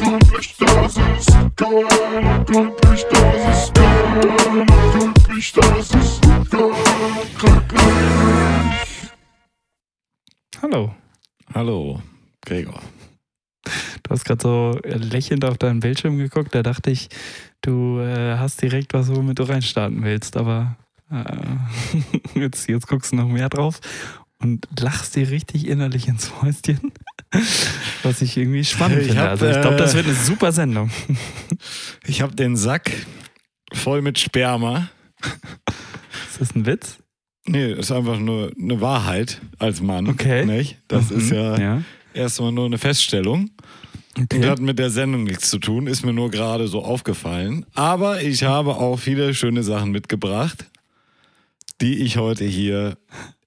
glücklich, das ist geil, glücklich, das ist geil, glücklich, das ist geil, glücklich. Hallo. Hallo, Gregor. Du hast gerade so lächelnd auf deinen Bildschirm geguckt. Da dachte ich, du äh, hast direkt was, womit du reinstarten willst. Aber äh, jetzt, jetzt guckst du noch mehr drauf und lachst dir richtig innerlich ins Häuschen. Was ich irgendwie spannend Ich finde. hab, also ich glaube, äh, das wird eine super Sendung. Ich habe den Sack voll mit Sperma. Ist das ein Witz? Nee, ist einfach nur eine Wahrheit als Mann. Okay. Nicht? Das Mhm, ist ja, ja. erstmal nur eine Feststellung. Okay. Und hat mit der Sendung nichts zu tun, ist mir nur gerade so aufgefallen. Aber ich habe auch viele schöne Sachen mitgebracht, die ich heute hier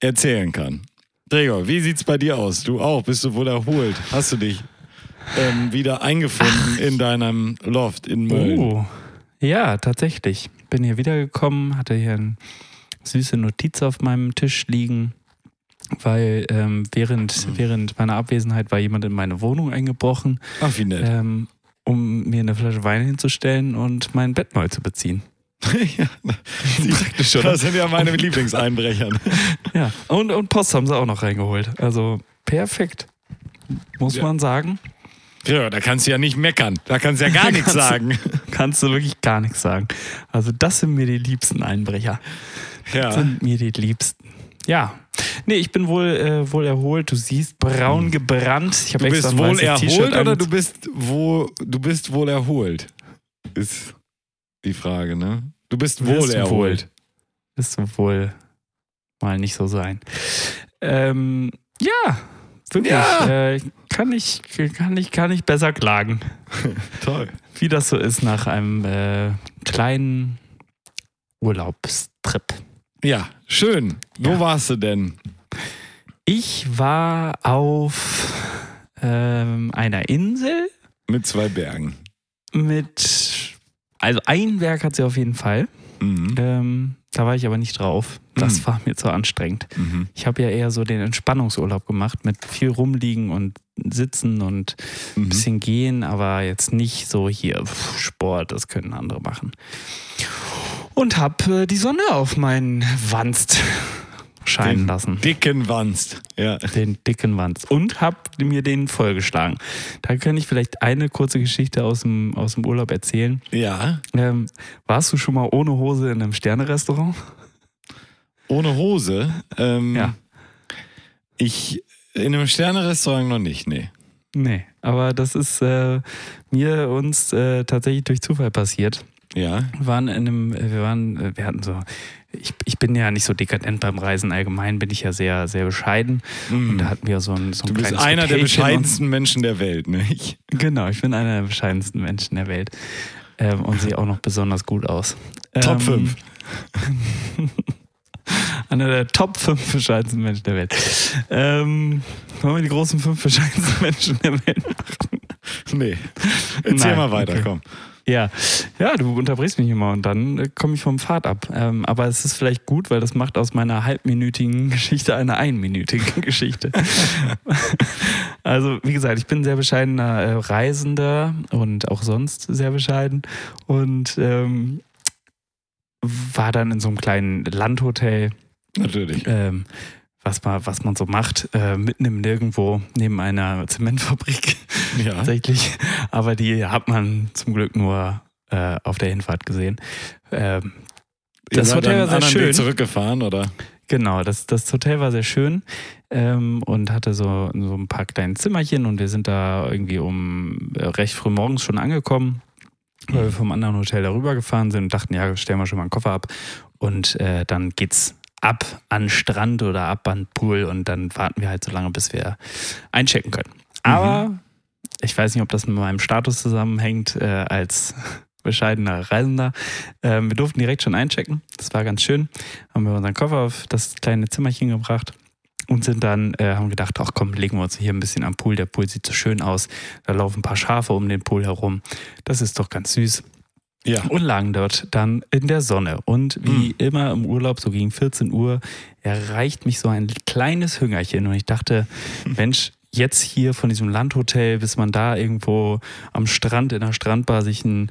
erzählen kann. Gregor, wie sieht's bei dir aus? Du auch? Bist du wohl erholt? Hast du dich ähm, wieder eingefunden in deinem Loft in Mölln? Oh, ja, tatsächlich. Bin hier wiedergekommen, hatte hier eine süße Notiz auf meinem Tisch liegen, weil ähm, während, Mhm. während meiner Abwesenheit war jemand in meine Wohnung eingebrochen, Ach, wie nett. ähm, um mir eine Flasche Wein hinzustellen und mein Bett neu zu beziehen. ja, Praktisch, oder? das sind ja meine Lieblingseinbrecher. Ja, und, und Post haben sie auch noch reingeholt. Also perfekt, muss Ja. man sagen. Ja, da kannst du ja nicht meckern. Da kannst du ja gar nichts sagen. Kannst du wirklich gar nichts sagen. Also das sind mir die liebsten Einbrecher. Ja. sind mir die liebsten. Ja. Nee, ich bin wohl, äh, wohl erholt. Du siehst braun gebrannt. Ich habe Hm. Du extra bist wohl erholt oder du bist, wo, du bist wohl erholt? Ist die Frage, ne? Du bist wohl Wirst du erholt. Wirst du wohl mal nicht so sein. Ähm, ja, wirklich. Ja. Äh, kann, ich, kann, ich, kann ich besser klagen. Toll. Wie das so ist nach einem äh, kleinen Urlaubstrip. Ja, schön. Wo Ja. warst du denn? Ich war auf ähm, einer Insel Mit zwei Bergen. mit, also ein Berg hat sie auf jeden Fall. Mhm. Ähm, da war ich aber nicht drauf. Das Mhm. war mir zu anstrengend. Mhm. Ich habe ja eher so den Entspannungsurlaub gemacht mit viel rumliegen und sitzen und ein Mhm. bisschen gehen, aber jetzt nicht so hier pff, Sport, das können andere machen. Und habe äh, die Sonne auf meinen Wanst scheinen Den lassen. Dicken Wanst. Ja. Den dicken Wanst. Und habe mir den vollgeschlagen. Da kann ich vielleicht eine kurze Geschichte aus dem, aus dem Urlaub erzählen. Ja. Ähm, warst du schon mal ohne Hose in einem Sternerestaurant? Ohne Hose. Ähm, Ja. Ich in einem Sterne-Restaurant noch nicht, nee. Nee, aber das ist äh, mir uns äh, tatsächlich durch Zufall passiert. Ja. Wir waren in einem, wir waren, wir hatten so, ich, ich bin ja nicht so dekadent beim Reisen allgemein, bin ich ja sehr, sehr bescheiden. Und da hatten wir so ein, so ein. Du bist einer der Hotelchen bescheidensten Menschen der Welt, nicht? Genau, ich bin einer der bescheidensten Menschen der Welt. Ähm, und sehe auch noch besonders gut aus. Top Ähm, 5. Einer der Top 5 bescheidensten Menschen der Welt. Ähm, wollen wir die großen fünf bescheidensten Menschen der Welt Nee. Erzähl Nein, mal weiter, okay. komm. Ja, ja, du unterbrichst mich immer und dann äh, komme ich vom Pfad ab. Ähm, aber es ist vielleicht gut, weil das macht aus meiner halbminütigen Geschichte eine einminütige Geschichte. also, wie gesagt, ich bin sehr bescheidener äh, Reisender und auch sonst sehr bescheiden und ähm, war dann in so einem kleinen Landhotel Natürlich. ähm, was, man, was man so macht, äh, mitten im Nirgendwo neben einer Zementfabrik Ja. tatsächlich. Aber die hat man zum Glück nur äh, auf der Hinfahrt gesehen. Ähm, das Hotel war sehr anderen Weg schön. zurückgefahren, oder? Genau, das, das Hotel war sehr schön ähm, und hatte so, so ein paar kleine Zimmerchen und wir sind da irgendwie um äh, recht früh morgens schon angekommen, weil wir vom anderen Hotel darüber gefahren sind und dachten, ja, stellen wir schon mal einen Koffer ab und äh, dann geht's ab an Strand oder ab an Pool und dann warten wir halt so lange, bis wir einchecken können. Aber ich weiß nicht, ob das mit meinem Status zusammenhängt äh, als bescheidener Reisender. Ähm, wir durften direkt schon einchecken. Das war ganz schön. Haben wir unseren Koffer auf das kleine Zimmerchen gebracht und sind dann, äh, haben gedacht, ach komm, legen wir uns hier ein bisschen am Pool. Der Pool sieht so schön aus. Da laufen ein paar Schafe um den Pool herum. Das ist doch ganz süß. Ja. Und lagen dort dann in der Sonne. Und wie Hm. immer im Urlaub, so gegen 14 Uhr, erreicht mich so ein kleines Hüngerchen. Und ich dachte, Mensch, jetzt hier von diesem Landhotel, bis man da irgendwo am Strand in der Strandbar sich ein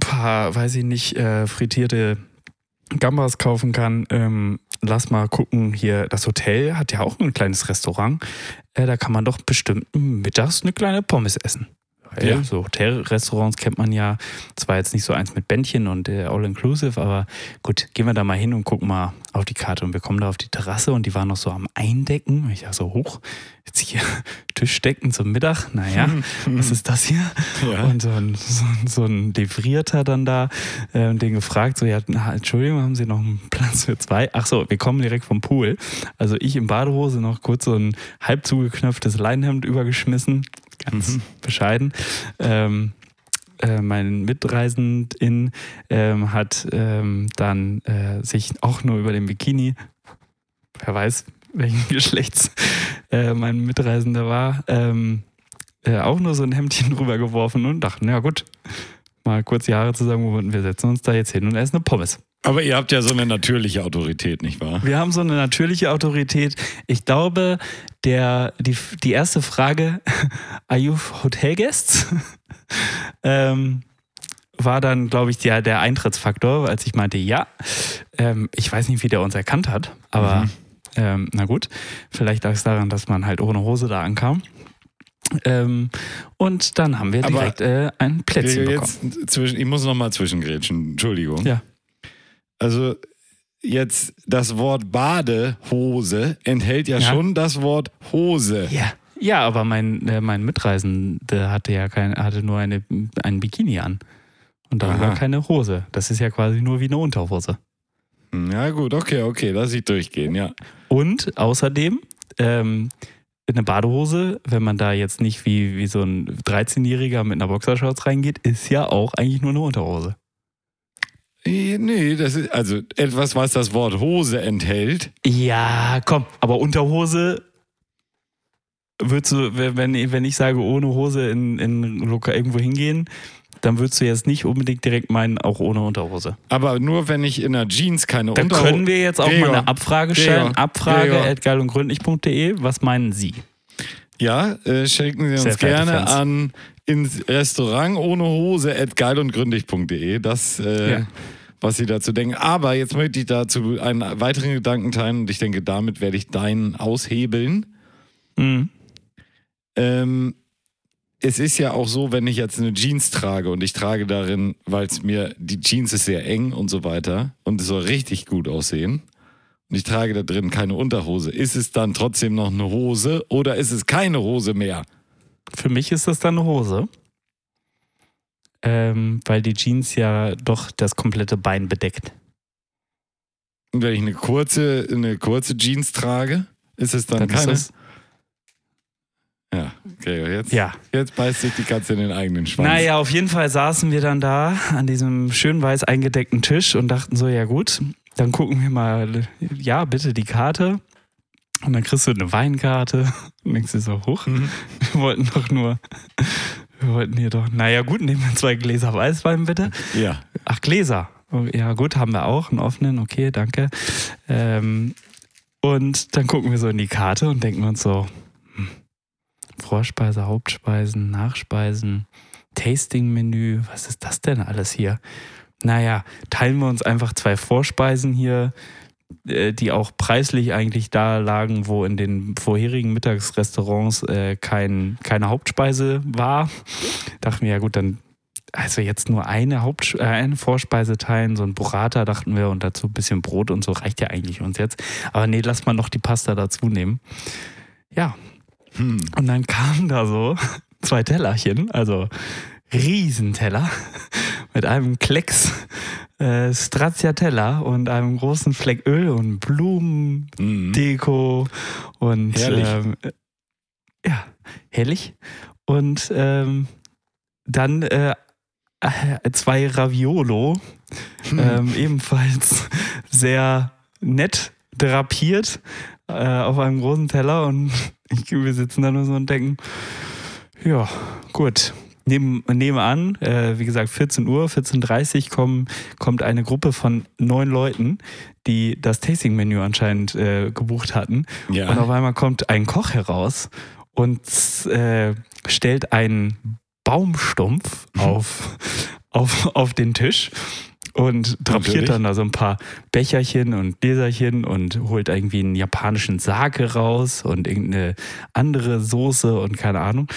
paar, weiß ich nicht, äh, frittierte Gambas kaufen kann. Ähm, lass mal gucken, hier, das Hotel hat ja auch ein kleines Restaurant. Äh, da kann man doch bestimmt mittags eine kleine Pommes essen. Ja. so Hotelrestaurants kennt man ja. Zwar jetzt nicht so eins mit Bändchen und äh, All-Inclusive, aber gut, gehen wir da mal hin und gucken mal auf die Karte. Und wir kommen da auf die Terrasse und die waren noch so am Eindecken. Ich dachte so, hoch, jetzt hier Tischdecken zum Mittag. Naja, was ist das hier? Ja. Und so ein, so, ein- so ein Devrierter dann da, äh, den gefragt, so, ja, na, Entschuldigung, haben Sie noch einen Platz für zwei? Ach so, wir kommen direkt vom Pool. Also ich in Badehose noch kurz so ein halb zugeknöpftes Leinenhemd übergeschmissen, ganz bescheiden. Ähm, äh, mein Mitreisendin ähm, hat ähm, dann äh, sich auch nur über den Bikini, wer weiß, welchen Geschlechts äh, mein Mitreisender war, ähm, äh, auch nur so ein Hemdchen rübergeworfen und dachten, ja gut, mal kurz die Haare zusammengebunden, wir setzen uns da jetzt hin und essen eine Pommes. Aber ihr habt ja so eine natürliche Autorität, nicht wahr? Wir haben so eine natürliche Autorität. Ich glaube, der, die, die erste Frage, are you Hotel Guests? ähm, war dann, glaube ich, der, der Eintrittsfaktor, als ich meinte, ja. Ähm, ich weiß nicht, wie der uns erkannt hat, aber Mhm. Ähm, na gut, vielleicht lag es daran, dass man halt ohne Hose da ankam. Ähm, und dann haben wir direkt äh, ein Plätzchen bekommen. Zwischen, ich muss noch mal zwischengrätschen, Entschuldigung. Ja. Also jetzt das Wort Badehose enthält ja, Ja. schon das Wort Hose. Ja. Ja, aber mein, äh, mein Mitreisende hatte ja kein, hatte nur eine, ein Bikini an. Und da Aha. war keine Hose. Das ist ja quasi nur wie eine Unterhose. Ja gut, okay, okay, lass ich durchgehen, ja. Und außerdem, ähm, eine Badehose, wenn man da jetzt nicht wie, wie so ein 13-Jähriger mit einer Boxershorts reingeht, ist ja auch eigentlich nur eine Unterhose. Eh, Nee, das ist also etwas, was das Wort Hose enthält. Ja, komm, aber Unterhose würdest du, wenn, wenn ich sage, ohne Hose in, in irgendwo hingehen, dann würdest du jetzt nicht unbedingt direkt meinen, auch ohne Unterhose. Aber nur wenn ich in einer Jeans keine Dann Unterhose. können wir jetzt auch Gregor, mal eine Abfrage stellen. Gregor, Abfrage Gregor. at geilundgründlich.de. Was meinen Sie? Ja, äh, schicken Sie uns Sehr gerne an ins Restaurant ohne Hose at geilundgründig.de. Das, äh, Ja. was Sie dazu denken. Aber jetzt möchte ich dazu einen weiteren Gedanken teilen und ich denke, damit werde ich deinen aushebeln. Mhm. Ähm, es ist ja auch so, wenn ich jetzt eine Jeans trage und ich trage darin, weil es mir, die Jeans ist sehr eng und so weiter und es soll richtig gut aussehen. Und ich trage da drin keine Unterhose. Ist es dann trotzdem noch eine Hose oder ist es keine Hose mehr? Für mich ist das dann eine Hose. Ähm, weil die Jeans ja doch das komplette Bein bedeckt. Und wenn ich eine kurze, eine kurze Jeans trage, ist es dann, Dann ist keine. Ja, okay, jetzt, Ja. jetzt beißt sich die Katze in den eigenen Schwanz. Naja, auf jeden Fall saßen wir dann da an diesem schön weiß eingedeckten Tisch und dachten so, ja gut, dann gucken wir mal, ja, bitte die Karte. Und dann kriegst du eine Weinkarte und denkst dir so, hoch, Mhm. wir wollten doch nur, wir wollten hier doch, naja gut, nehmen wir zwei Gläser Weißwein bitte. Ja. Ach, Gläser. Ja, gut, haben wir auch. Einen offenen, okay, danke. Ähm, und dann gucken wir so in die Karte und denken uns so: Vorspeise, Hauptspeisen, Nachspeisen, Tasting-Menü, was ist das denn alles hier? Naja, teilen wir uns einfach zwei Vorspeisen hier, äh, die auch preislich eigentlich da lagen, wo in den vorherigen Mittagsrestaurants äh, kein, keine Hauptspeise war. Dachten wir, ja gut, dann also jetzt nur eine Haupt äh, eine Vorspeise teilen, so ein Burrata dachten wir und dazu ein bisschen Brot und so reicht ja eigentlich uns jetzt. Aber nee, lass mal noch die Pasta dazu nehmen. Ja, Hm. und dann kamen da so zwei Tellerchen, also Riesenteller mit einem Klecks äh, Stracciatella und einem großen Fleck Öl und Blumen, Mhm. Und Herrlich. Ähm, äh, ja, herrlich. Und ähm, dann äh, äh, zwei Raviolo, Hm. ähm, ebenfalls sehr nett drapiert äh, auf einem großen Teller und ich, wir sitzen da nur so und denken, ja, gut. neben, nebenan, äh, wie gesagt, 14 Uhr, 14.30 Uhr kommen, kommt eine Gruppe von neun Leuten, die das Tasting-Menü anscheinend äh, gebucht hatten. Ja. Und auf einmal kommt ein Koch heraus und äh, stellt einen Baumstumpf auf, auf, auf den Tisch und drapiert dann da so ein paar Becherchen und Gläserchen und holt irgendwie einen japanischen Sake raus und irgendeine andere Soße und keine Ahnung.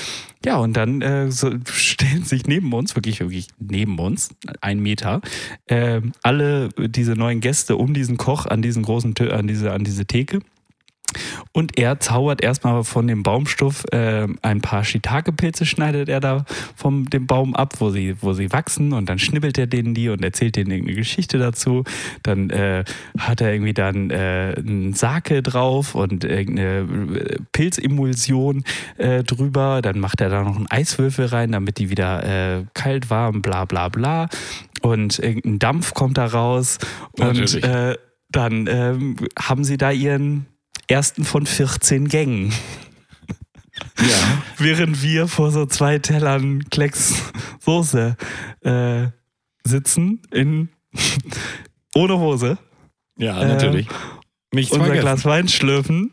Ja, und dann äh, so stellen sich neben uns, wirklich, wirklich neben uns, ein Meter, äh, alle diese neuen Gäste um diesen Koch an diesen großen an diese, an diese Theke. Und er zaubert erstmal von dem Baumstuff äh, ein paar Shiitake-Pilze, schneidet er da vom dem Baum ab, wo sie, wo sie wachsen und dann schnibbelt er denen die und erzählt denen irgendeine Geschichte dazu. Dann äh, hat er irgendwie dann äh, einen Sake drauf und irgendeine äh, Pilzemulsion äh, drüber. Dann macht er da noch einen Eiswürfel rein, damit die wieder äh, kalt warm, bla bla bla. Und irgendein Dampf kommt da raus. Und Natürlich. äh, dann ähm, haben sie da ihren ersten von 14 Gängen. Ja. Während wir vor so zwei Tellern Klecks Soße äh, sitzen, in, ohne Hose, Ja, natürlich. Nichts unser vergessen. Glas Wein schlürfen,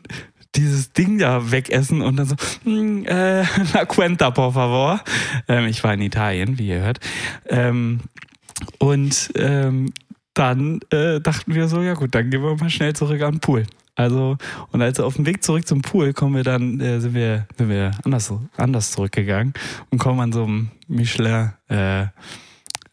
dieses Ding da wegessen und dann so, "Mm, äh, la cuenta, por favor. Ähm, ich war in Italien, wie ihr hört. Ähm, und ähm, dann äh, dachten wir so, ja gut, dann gehen wir mal schnell zurück an den Pool. Also, und als auf dem Weg zurück zum Pool kommen wir dann, äh, sind wir, sind wir anders, anders zurückgegangen und kommen an so einem Michelin äh,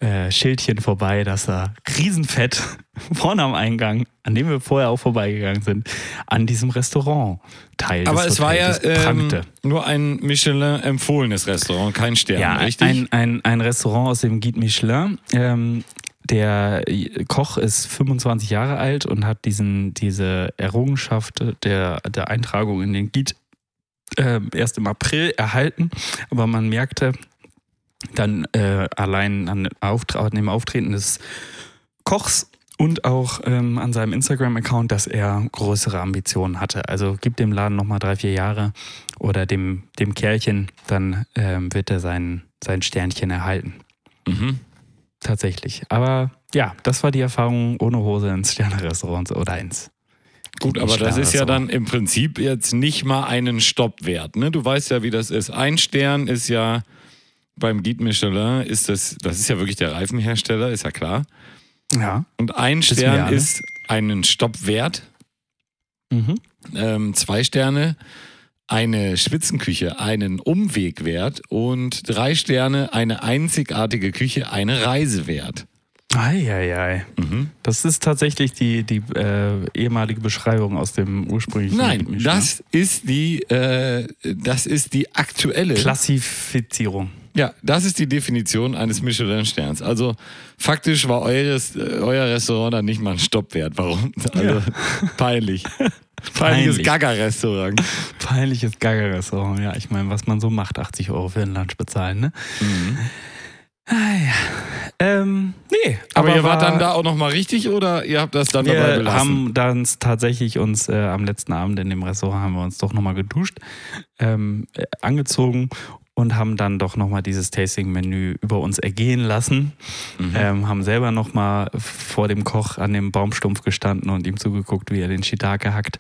äh, Schildchen vorbei, das da riesenfett vorne am Eingang, an dem wir vorher auch vorbeigegangen sind, an diesem Restaurant Teil Aber es war ja Hotels ähm, nur ein Michelin-empfohlenes Restaurant, kein Stern, Ja, richtig? ein, ein, ein Restaurant aus dem Guide Michelin. Ähm, der Koch ist 25 Jahre alt und hat diesen, diese Errungenschaft der, der Eintragung in den Guide äh, erst im April erhalten. Aber man merkte dann äh, allein an, Auftra an dem Auftreten des Kochs und auch ähm, an seinem Instagram-Account, dass er größere Ambitionen hatte. Also gibt dem Laden nochmal drei, vier Jahre oder dem, dem Kerlchen, dann ähm, wird er sein, sein Sternchen erhalten. mhm. Tatsächlich. Aber ja, das war die Erfahrung ohne Hose ins Sterne-Restaurant oder ins. Gut, aber das ist ja dann im Prinzip jetzt nicht mal einen Stopp wert. Ne? Du weißt ja, wie das ist. Ein Stern ist ja beim Guide Michelin, ist das, das ist ja wirklich der Reifenhersteller, ist ja klar. Ja. Und ein Stern alle. ist einen Stopp wert. Mhm. Ähm, zwei Sterne eine Spitzenküche einen Umweg wert und drei Sterne eine einzigartige Küche eine Reise wert. Eieiei. Mhm. Das ist tatsächlich die, die äh, ehemalige Beschreibung aus dem ursprünglichen. Nein, Michelin. das ist die, äh, das ist die aktuelle. Klassifizierung. Ja, das ist die Definition eines Michelin-Sterns. Also faktisch war eures, äh, euer Restaurant dann nicht mal ein Stopp wert. Warum? Also peinlich. Peinliches Peinlich. Gaga-Restaurant. Peinliches Gagger-Restaurant. Ja, ich meine, was man so macht, 80 Euro für ein Lunch bezahlen, ne? Mhm. Ah ja. Ähm, nee, Aber, ihr wart war- dann da auch nochmal richtig oder ihr habt das dann dabei Wir belassen? haben dann tatsächlich uns äh, am letzten Abend in dem Restaurant haben wir uns doch nochmal geduscht, ähm, äh, angezogen und haben dann doch nochmal dieses Tasting-Menü über uns ergehen lassen. Mhm. Ähm, haben selber nochmal vor dem Koch an dem Baumstumpf gestanden und ihm zugeguckt, wie er den Shiitake hackt.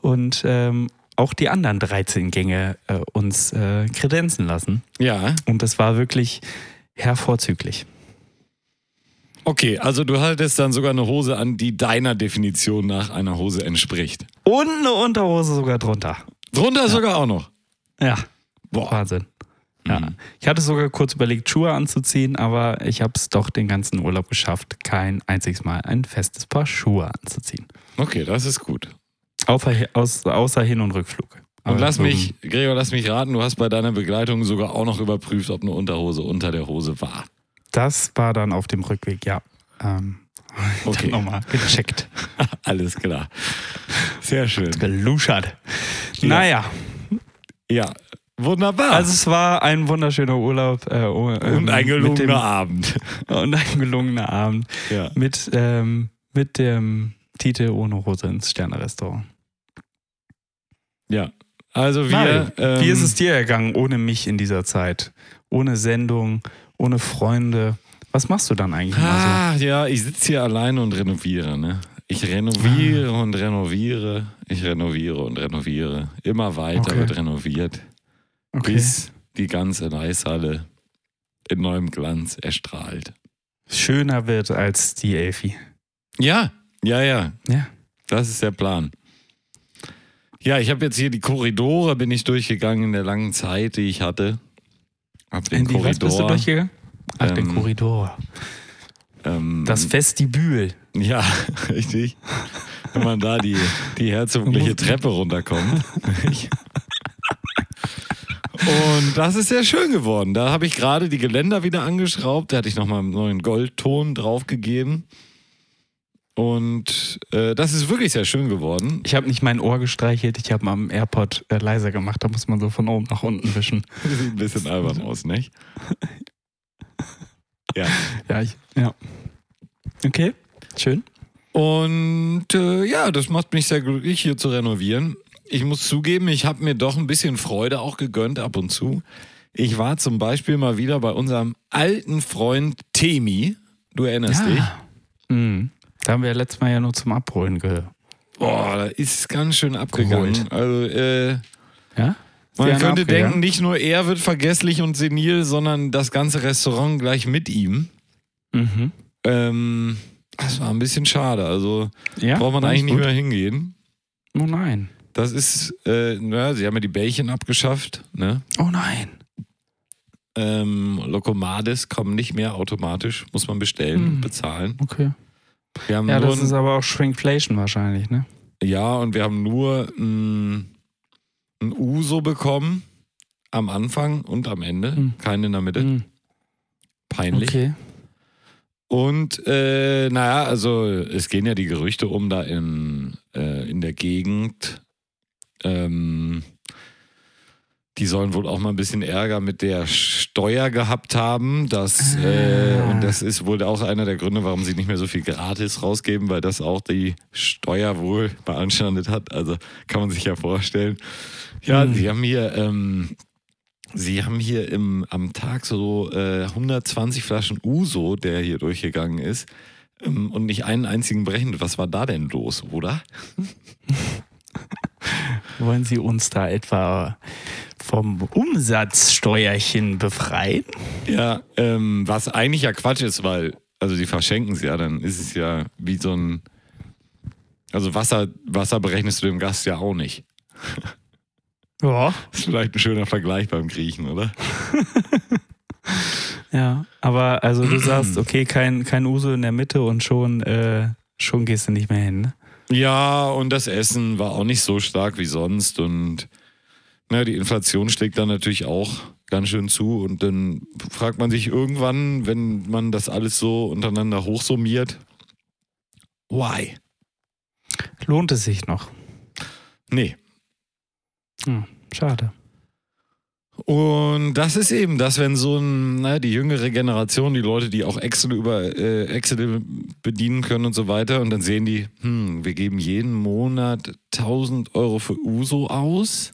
Und ähm, auch die anderen 13 Gänge äh, uns äh, kredenzen lassen. ja, Und das war wirklich hervorzüglich. okay. Also du hattest dann sogar eine Hose an, die deiner Definition nach einer Hose entspricht. Und eine Unterhose sogar drunter. Drunter sogar auch noch. Ja. Boah. Wahnsinn. Ja. Mhm. Ich hatte sogar kurz überlegt, Schuhe anzuziehen, aber ich habe es doch den ganzen Urlaub geschafft, kein einziges Mal ein festes Paar Schuhe anzuziehen. Okay, das ist gut. Außer, aus, außer Hin- und Rückflug. Und lass mich, Gregor, lass mich raten, du hast bei deiner Begleitung sogar auch noch überprüft, ob eine Unterhose unter der Hose war. Das war dann auf dem Rückweg, ja. Ähm, Okay. Nochmal gecheckt. Alles klar. Sehr schön. Geluschert. Naja, Ja, wunderbar. also es war ein wunderschöner Urlaub. Äh, oh, ähm, und ein mit dem- gelungener Abend. Und ein gelungener Abend. Ja. Mit, ähm, mit dem Titel Ohne Hose ins Sterne-Restaurant. Ja. Also wir. Ähm, Wie ist es dir ergangen ohne mich in dieser Zeit? Ohne Sendung, ohne Freunde. Was machst du dann eigentlich Ah, ja, ich sitze hier alleine und renoviere, ne? Ich renoviere Ah. und renoviere. Ich renoviere und renoviere. Immer weiter Okay. wird renoviert, so? Okay. bis die ganze Eishalle in neuem Glanz erstrahlt. Schöner wird als die Elfi. Ja, ja, ja. Ja. Das ist der Plan. Ja, ich habe jetzt hier die Korridore, bin ich durchgegangen in der langen Zeit, die ich hatte. Hab den die, was Korridor. bist du durchgegangen? Den ähm, Korridor. ähm, Das Vestibül. Ja, richtig. Wenn man da die, die herzogliche Treppe runterkommt. Und das ist sehr schön geworden. Da habe ich gerade die Geländer wieder angeschraubt. Da hatte ich nochmal einen neuen Goldton draufgegeben. Und äh, das ist wirklich sehr schön geworden. Ich habe nicht mein Ohr gestreichelt, ich habe am AirPod äh, leiser gemacht. Da muss man so von oben nach unten wischen. Sieht ein bisschen albern aus, nicht? Ja. Ja, ich, ja. Okay, schön. Und äh, ja, das macht mich sehr glücklich, hier zu renovieren. Ich muss zugeben, ich habe mir doch ein bisschen Freude auch gegönnt ab und zu. Ich war zum Beispiel mal wieder bei unserem alten Freund Temi. Du erinnerst dich? Mhm. Da haben wir ja letztes Mal ja nur zum Abholen ge. Boah, da ist ganz schön abgegangen. Geholt. Also, äh, Ja? man könnte abgegangen? denken, nicht nur er wird vergesslich und senil, sondern das ganze Restaurant gleich mit ihm. Mhm. Ähm, das war ein bisschen schade. Also Ja, braucht man eigentlich nicht mehr hingehen. Oh nein. Das ist, äh, naja, sie haben ja die Bällchen abgeschafft, ne? Oh nein. Ähm, Lokomades kommen nicht mehr automatisch, muss man bestellen, Hm. bezahlen. Okay. Ja, das ist aber auch Shrinkflation wahrscheinlich, ne? ja, und wir haben nur ein, ein Uso bekommen am Anfang und am Ende, Hm. keinen in der Mitte. Mhm. Peinlich. Okay. Und äh, naja, also es gehen ja die Gerüchte um da in, äh, in der Gegend. Ähm, die sollen wohl auch mal ein bisschen Ärger mit der Steuer gehabt haben. Das, äh, Ah. und das ist wohl auch einer der Gründe, warum sie nicht mehr so viel gratis rausgeben, weil das auch die Steuer wohl beanstandet hat. Also kann man sich ja vorstellen. Ja, Hm. sie haben hier ähm, Sie haben hier im, am Tag so äh, 120 Flaschen Uso, der hier durchgegangen ist, ähm, und nicht einen einzigen brechen. Was war da denn los, oder? Wollen Sie uns da etwa vom Umsatzsteuerchen befreien? Ja, ähm, was eigentlich ja Quatsch ist, weil, also die verschenken es ja, dann ist es ja wie so ein. Also Wasser, Wasser berechnest du dem Gast ja auch nicht. Ja. Das ist vielleicht ein schöner Vergleich beim Griechen, oder? Ja, aber also du sagst, okay, kein, kein Uso in der Mitte und schon, äh, schon gehst du nicht mehr hin. Ne? Ja, und das Essen war auch nicht so stark wie sonst und na, die Inflation schlägt dann natürlich auch ganz schön zu und dann fragt man sich irgendwann, wenn man das alles so untereinander hochsummiert, why? Lohnt es sich noch? Nee. Hm, schade. Und das ist eben das, wenn so ein, na, die jüngere Generation, die Leute, die auch Excel über äh, Excel bedienen können und so weiter, und dann sehen die, hm, wir geben jeden Monat 1000 Euro für Uso aus.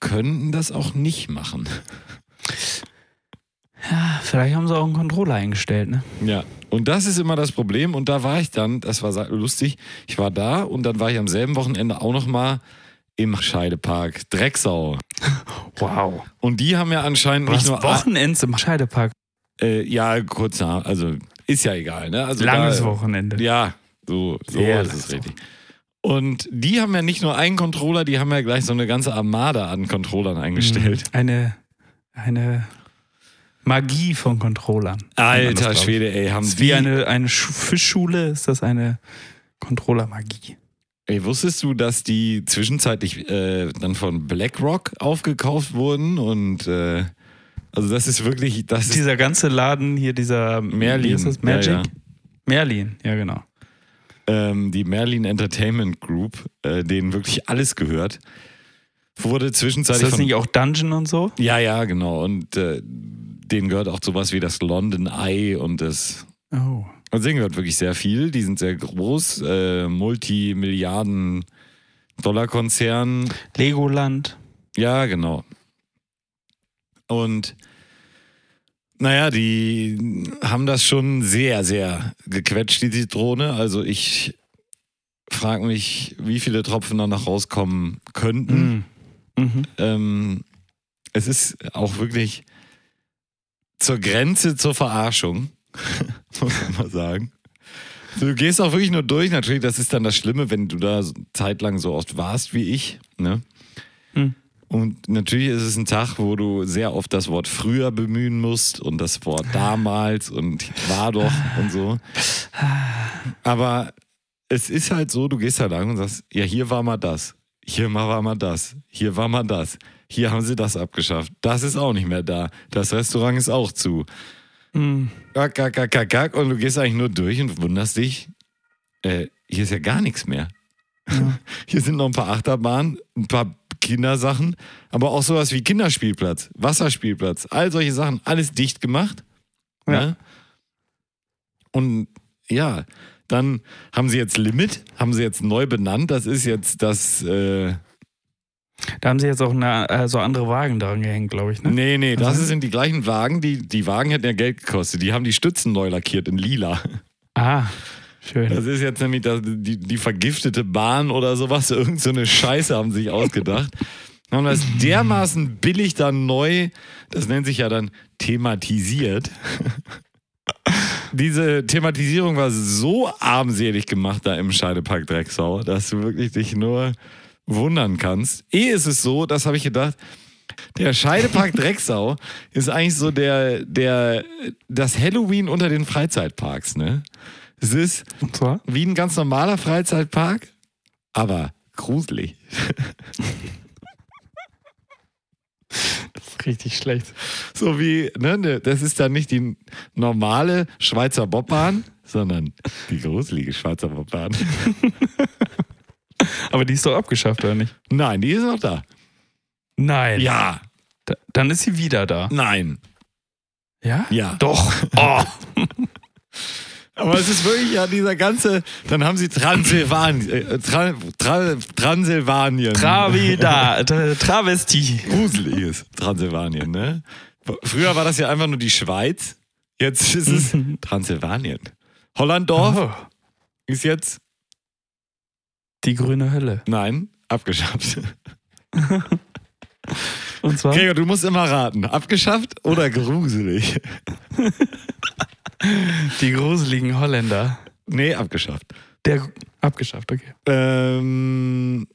Könnten das auch nicht machen. Ja, vielleicht haben sie auch einen Controller eingestellt, ne? Ja, und das ist immer das Problem. Und da war ich dann, das war lustig, ich war da und dann war ich am selben Wochenende auch noch mal im Scheidepark Drecksau. Wow. Und die haben ja anscheinend nicht Was nur... Wochenends im Scheidepark. Äh, ja, kurz nach, also ist ja egal, ne? Also Langes da, Wochenende. Ja, so, so ist es richtig. Und die haben ja nicht nur einen Controller, die haben ja gleich so eine ganze Armada an Controllern eingestellt. Mhm. Eine, eine Magie von Controllern. das, Alter ich. Schwede, ey, haben Das ist die, wie eine, eine Schu- Fischschule, ist das eine Controller-Magie. ey, wusstest du, dass die zwischenzeitlich äh, dann von BlackRock aufgekauft wurden und äh, also das ist wirklich, das Dieser ganze Laden hier, dieser Merlin. das? Magic? Ja, ja. Merlin, ja genau. Ähm, die Merlin Entertainment Group, äh, denen wirklich alles gehört, wurde Ist zwischenzeitlich das von nicht auch Dungeon und so? Ja, ja, genau. Und äh, denen gehört auch sowas wie das London Eye und das. Oh. Also denen gehört wirklich sehr viel. Die sind sehr groß, äh, Multimilliarden Dollarkonzern. Legoland. Ja, genau. Und naja, die haben das schon sehr, sehr gequetscht, die Zitrone. Also ich frage mich, wie viele Tropfen da noch rauskommen könnten. Mhm. Mhm. Ähm, es ist auch wirklich zur Grenze zur Verarschung, muss man mal sagen. Du gehst auch wirklich nur durch. Natürlich, das ist dann das Schlimme, wenn du da zeitlang so oft warst wie ich. Ne? Hm. Und natürlich ist es ein Tag, wo du sehr oft das Wort früher bemühen musst und das Wort damals und war doch und so. Aber es ist halt so, du gehst da lang und sagst, ja, hier war mal das, hier war mal das, hier war mal das, hier haben sie das abgeschafft, das ist auch nicht mehr da, das Restaurant ist auch zu. Mhm. Kack, kack, kack, kack, kack, und du gehst eigentlich nur durch und wunderst dich, äh, hier ist ja gar nichts mehr. Hier sind noch ein paar Achterbahnen, ein paar Kindersachen, aber auch sowas wie Kinderspielplatz, Wasserspielplatz, all solche Sachen, alles dicht gemacht. Ja. Ne? Und ja, dann haben sie jetzt Limit, haben sie jetzt neu benannt. Das ist jetzt das. Äh, Da haben sie jetzt auch eine, äh, so andere Wagen dran gehängt, glaube ich. Ne? nee, nee, das Also- sind die gleichen Wagen. Die, die Wagen hätten ja Geld gekostet. Die haben die Stützen neu lackiert in lila. Ah, schön. Das ist jetzt nämlich das, die, die vergiftete Bahn oder sowas. Irgend so eine Scheiße haben sich ausgedacht. Haben das dermaßen billig dann neu, das nennt sich ja dann thematisiert. Diese Thematisierung war so armselig gemacht da im Scheidepark Drecksau, dass du wirklich dich nur wundern kannst. Eh ist es so, das habe ich gedacht, der Scheidepark Drecksau ist eigentlich so der, der, das Halloween unter den Freizeitparks, ne? Es ist wie ein ganz normaler Freizeitpark, aber gruselig. Das ist richtig schlecht. So wie, ne, ne, das ist dann nicht die normale Schweizer Bobbahn, sondern die gruselige Schweizer Bobbahn. Aber die ist doch abgeschafft, oder nicht? Nein, die ist noch da. Nein. Ja, Da, dann ist sie wieder da. nein, Ja? ja. Doch. Oh. Aber es ist wirklich ja dieser ganze, dann haben sie Transsilvanien, äh, Tra, Tra, Transsilvanien. Travida, Tra- Travestie. gruseliges Transsilvanien, ne? Früher war das ja einfach nur die Schweiz, jetzt ist es Transsilvanien. Hollanddorf Oh, ist jetzt, die grüne Hölle. nein, abgeschafft. Und zwar? Gregor, du musst immer raten, abgeschafft oder gruselig? Die gruseligen Holländer. Nee, abgeschafft. Der abgeschafft, okay. Ähm,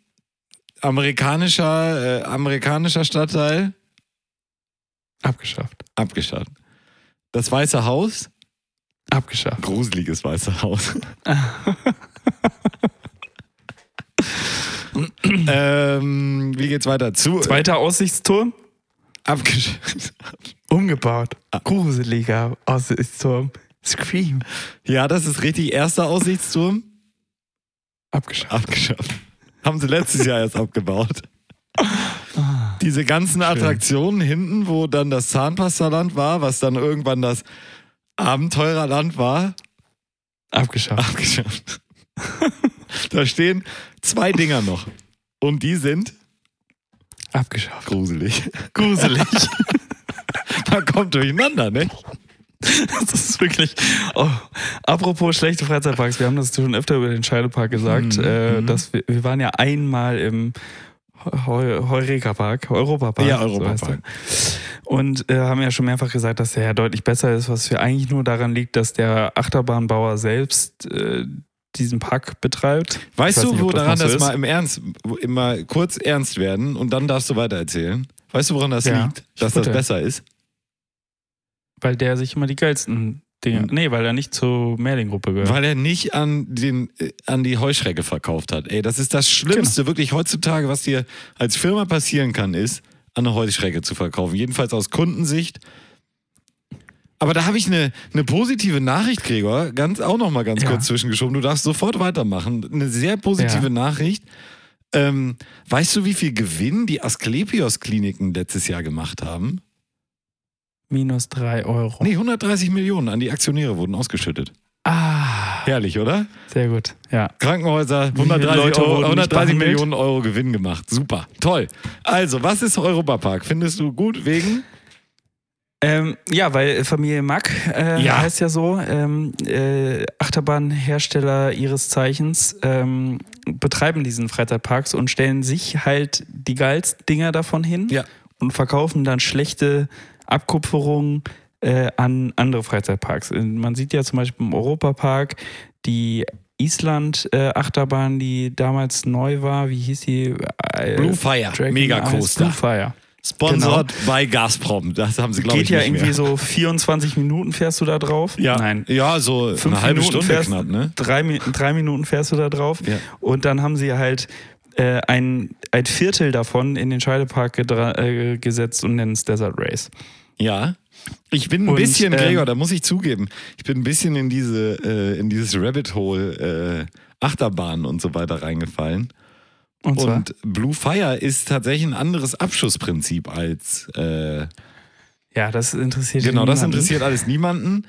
amerikanischer, äh, amerikanischer Stadtteil, Abgeschafft. abgeschafft. Das Weiße Haus, Abgeschafft. gruseliges Weiße Haus. ähm, wie geht's weiter? Zu Zweiter Aussichtsturm? abgeschafft. Umgebaut. Gruseliger Aussichtsturm. Scream. Ja, das ist richtig. Erster Aussichtsturm Abgeschafft. abgeschafft. Haben sie letztes Jahr erst abgebaut. Diese ganzen Attraktionen hinten, wo dann das Zahnpastaland war, was dann irgendwann das Abenteurerland war, Abgeschafft. abgeschafft. da stehen zwei Dinger noch. Und die sind Abgeschafft. gruselig. Gruselig. Man kommt durcheinander, ne? Das ist wirklich. Oh, apropos schlechte Freizeitparks, wir haben das schon öfter über den Scheidepark gesagt, Mhm, äh, dass wir, wir waren ja einmal im Heu- Heureka-Park, Europapark. Ja, so Europapark. heißt er. Und äh, haben ja schon mehrfach gesagt, dass der ja deutlich besser ist, was für eigentlich nur daran liegt, dass der Achterbahnbauer selbst äh, diesen Park betreibt. Weißt weiß du, nicht, wo das daran das mal im Ernst, immer kurz ernst werden und dann darfst du weitererzählen? Weißt du, woran das Ja, liegt, dass das besser ist? Weil der sich immer die geilsten Dinge. Mhm. Nee, weil er nicht zur Mailing-Gruppe gehört. Weil er nicht an, den, äh, an die Heuschrecke verkauft hat. Ey, das ist das Genau. Schlimmste wirklich heutzutage, was dir als Firma passieren kann, ist, an eine Heuschrecke zu verkaufen. Jedenfalls aus Kundensicht. Aber da habe ich eine, eine positive Nachricht, Gregor. Ganz, auch noch mal ganz Ja. kurz zwischengeschoben. Du darfst sofort weitermachen. Eine sehr positive Ja. Nachricht. Ähm, weißt du, wie viel Gewinn die Asklepios-Kliniken letztes Jahr gemacht haben? Minus drei Euro. Nee, 130 Millionen an die Aktionäre wurden ausgeschüttet. Ah. Herrlich, oder? Sehr gut. Ja. Krankenhäuser, viele 130, Leute Euro, wurden nicht 130 behandelt? Millionen Euro Gewinn gemacht. Super, toll. Also, was ist Europapark? Findest du gut wegen? Ähm, ja, weil Familie Mack äh, Ja. heißt ja so, ähm, äh, Achterbahnhersteller ihres Zeichens ähm, betreiben diesen Freizeitparks und stellen sich halt die geilsten Dinger davon hin Ja. und verkaufen dann schlechte Abkupferungen äh, an andere Freizeitparks. Äh, Man sieht ja zum Beispiel im Europapark die Island-Achterbahn, die damals neu war. Wie hieß die? Äh, Blue Fire, Dragon Mega Ice Coaster. Blue Fire. Sponsort bei Gazprom. Das haben sie, glaube Geht ich, ja nicht irgendwie mehr. so 24 Minuten fährst du da drauf. Ja, Nein. ja so Fünf eine halbe Minuten Stunde fährst, knapp, ne? Drei, drei Minuten fährst du da drauf. Ja. Und dann haben sie halt äh, ein, ein Viertel davon in den Scheidepark äh, gesetzt und nennen es Desert Race. Ja. Ich bin ein Und, bisschen, ähm, Gregor, da muss ich zugeben, ich bin ein bisschen in diese, äh, in dieses Rabbit Hole äh, Achterbahn und so weiter reingefallen. Und? Und Blue Fire ist tatsächlich ein anderes Abschussprinzip als äh, ja, das interessiert genau, das niemanden. interessiert alles niemanden.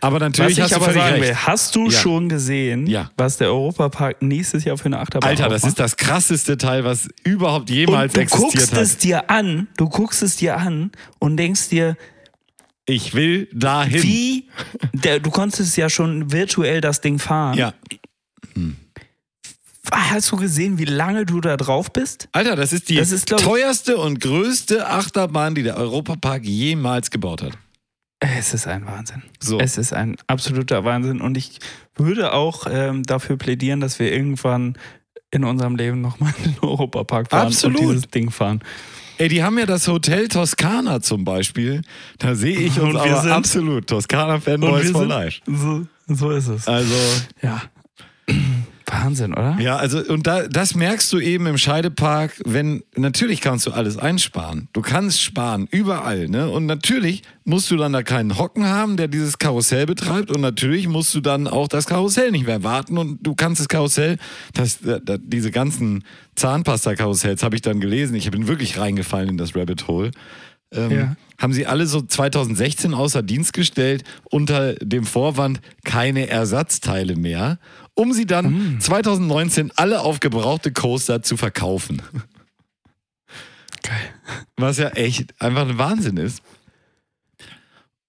Aber Was natürlich ich hast du aber völlig sagen recht. will, hast du Ja. schon gesehen, Ja. was der Europapark nächstes Jahr für eine Achterbahn Alter, das aufmacht? ist das krasseste Teil, was überhaupt jemals und du existiert guckst hat. es dir an, du guckst es dir an und denkst dir, Ich will dahin. wie, der, du konntest ja schon virtuell das Ding fahren. Ja. Hast du gesehen, wie lange du da drauf bist? Alter, das ist die Das ist, teuerste und größte Achterbahn, die der Europapark jemals gebaut hat. Es ist ein Wahnsinn. So. Es ist ein absoluter Wahnsinn. Und ich würde auch ähm, dafür plädieren, dass wir irgendwann in unserem Leben nochmal in den Europapark fahren Absolut. und dieses Ding fahren. Ey, die haben ja das Hotel Toskana zum Beispiel. Da sehe ich uns Und wir aber sind- absolut. Toskana-Fanboys for life. So, so ist es. Also, Ja. Wahnsinn, oder? ja, also, und da, das merkst du eben im Scheidepark, wenn, natürlich kannst du alles einsparen. Du kannst sparen, überall, ne? Und natürlich musst du dann da keinen Hocken haben, der dieses Karussell betreibt. Und natürlich musst du dann auch das Karussell nicht mehr warten. Und du kannst das Karussell, das, da, da, diese ganzen Zahnpasta-Karussells habe ich dann gelesen. Ich bin wirklich reingefallen in das Rabbit Hole. Ähm, Ja. Haben sie alle so 2016 außer Dienst gestellt unter dem Vorwand keine Ersatzteile mehr, um sie dann 2019 alle auf gebrauchte Coaster zu verkaufen. Geil. Was ja echt einfach ein Wahnsinn ist.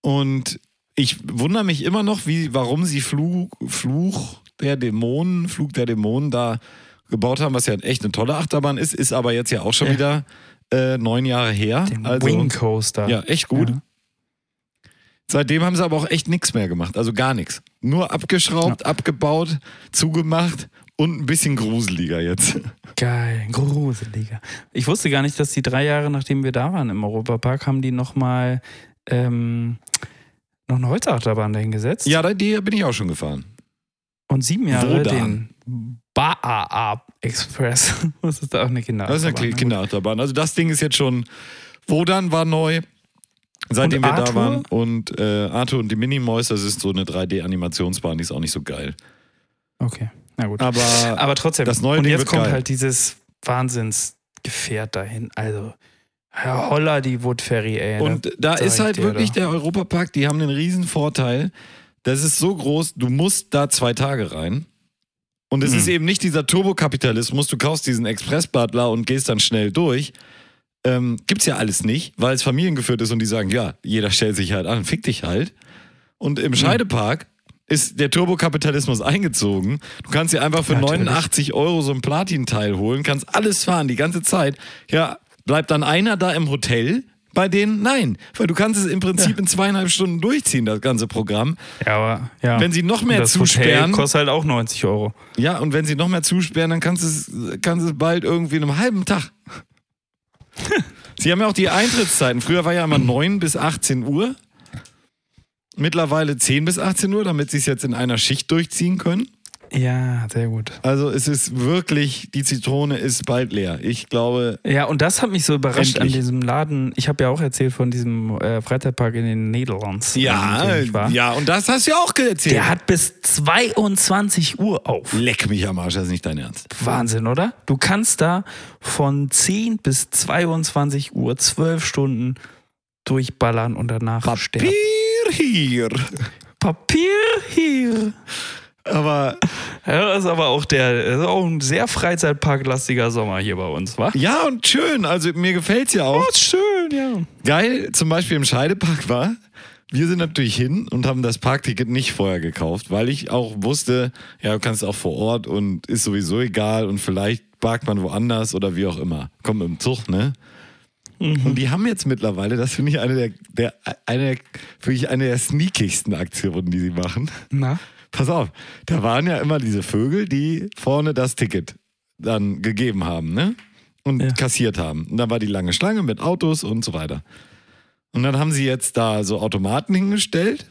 Und ich wundere mich immer noch, wie, warum sie Fluch, Fluch der Dämonen, Flug der Dämonen da gebaut haben, was ja echt eine tolle Achterbahn ist, ist aber jetzt ja auch schon Ja. wieder äh, neun Jahre her. Den also, Wing Coaster. ja, echt gut. Ja. Seitdem haben sie aber auch echt nichts mehr gemacht. Also gar nichts. Nur abgeschraubt, abgebaut, zugemacht und ein bisschen gruseliger jetzt. Geil, gruseliger. Ich wusste gar nicht, dass die drei Jahre, nachdem wir da waren im Europapark, haben die nochmal ähm, noch eine Holzachterbahn dahingesetzt. Ja, die bin ich auch schon gefahren. Und sieben Jahre dann? den Baa Express. Das ist da auch eine Kinder. Das ist eine Kinderachterbahn. Also das Ding ist jetzt schon. Wodan war neu, seitdem wir da waren. Und äh, Arthur und die Minimoys, das ist so eine 3D-Animationsbahn, die ist auch nicht so geil. Okay, na gut. Aber, Aber trotzdem, das neue und Ding jetzt kommt geil. halt dieses Wahnsinnsgefährt dahin. Also, Herr Holler, die Wood Ferry, ey. und da ist halt wirklich da. der Europapark, die haben einen riesen Vorteil. Das ist so groß, du musst da zwei Tage rein. Und es Hm. ist eben nicht dieser Turbokapitalismus, du kaufst diesen Express-Butler und gehst dann schnell durch. Ähm, gibt's ja alles nicht, weil es familiengeführt ist und die sagen, ja, jeder stellt sich halt an, fick dich halt. Und Hm. im Scheidepark ist der Turbokapitalismus eingezogen. Du kannst dir einfach für Natürlich. 89 Euro so ein Platin-Teil holen, kannst alles fahren die ganze Zeit. Ja, bleibt dann einer da im Hotel? Bei denen nein, weil du kannst es im Prinzip in zweieinhalb Stunden durchziehen, das ganze Programm. Ja, aber, ja. Wenn sie noch mehr das zusperren, Hotel kostet halt auch 90 Euro. ja, und wenn sie noch mehr zusperren, dann kannst du es, kannst du es bald irgendwie in einem halben Tag. sie haben ja auch die Eintrittszeiten. Früher war ja immer 9 bis 18 Uhr. Mittlerweile 10 bis 18 Uhr, damit sie es jetzt in einer Schicht durchziehen können. Ja, sehr gut. Also es ist wirklich, die Zitrone ist bald leer. Ich glaube, Ja, und das hat mich so überrascht Endlich. an diesem Laden. Ich habe ja auch erzählt von diesem äh, Freizeitpark in den Niederlanden. ja, ja, und das hast du ja auch erzählt. Der hat bis 22 Uhr auf. Leck mich am Arsch, das ist nicht dein Ernst. Wahnsinn, oder? Du kannst da von 10 bis 22 Uhr, 12 Stunden durchballern und danach sterben. Papier hier. Papier hier. Aber Ja, das ist aber auch der, ist auch ein sehr freizeitparklastiger Sommer hier bei uns, wa? ja, und schön. Also mir gefällt's ja auch. Oh, ist schön, ja. Geil, zum Beispiel im Scheidepark war, wir sind natürlich hin und haben das Parkticket nicht vorher gekauft, weil ich auch wusste, ja, du kannst auch vor Ort und ist sowieso egal und vielleicht parkt man woanders oder wie auch immer. Kommt mit dem Zug, ne? Und die haben jetzt mittlerweile, das finde ich eine der, der, eine, wirklich eine der sneakigsten Aktionen, die sie machen. Na? Pass auf, da waren ja immer diese Vögel, die vorne das Ticket dann gegeben haben, ne? Und Ja. kassiert haben. Und da war die lange Schlange mit Autos und so weiter. Und dann haben sie jetzt da so Automaten hingestellt,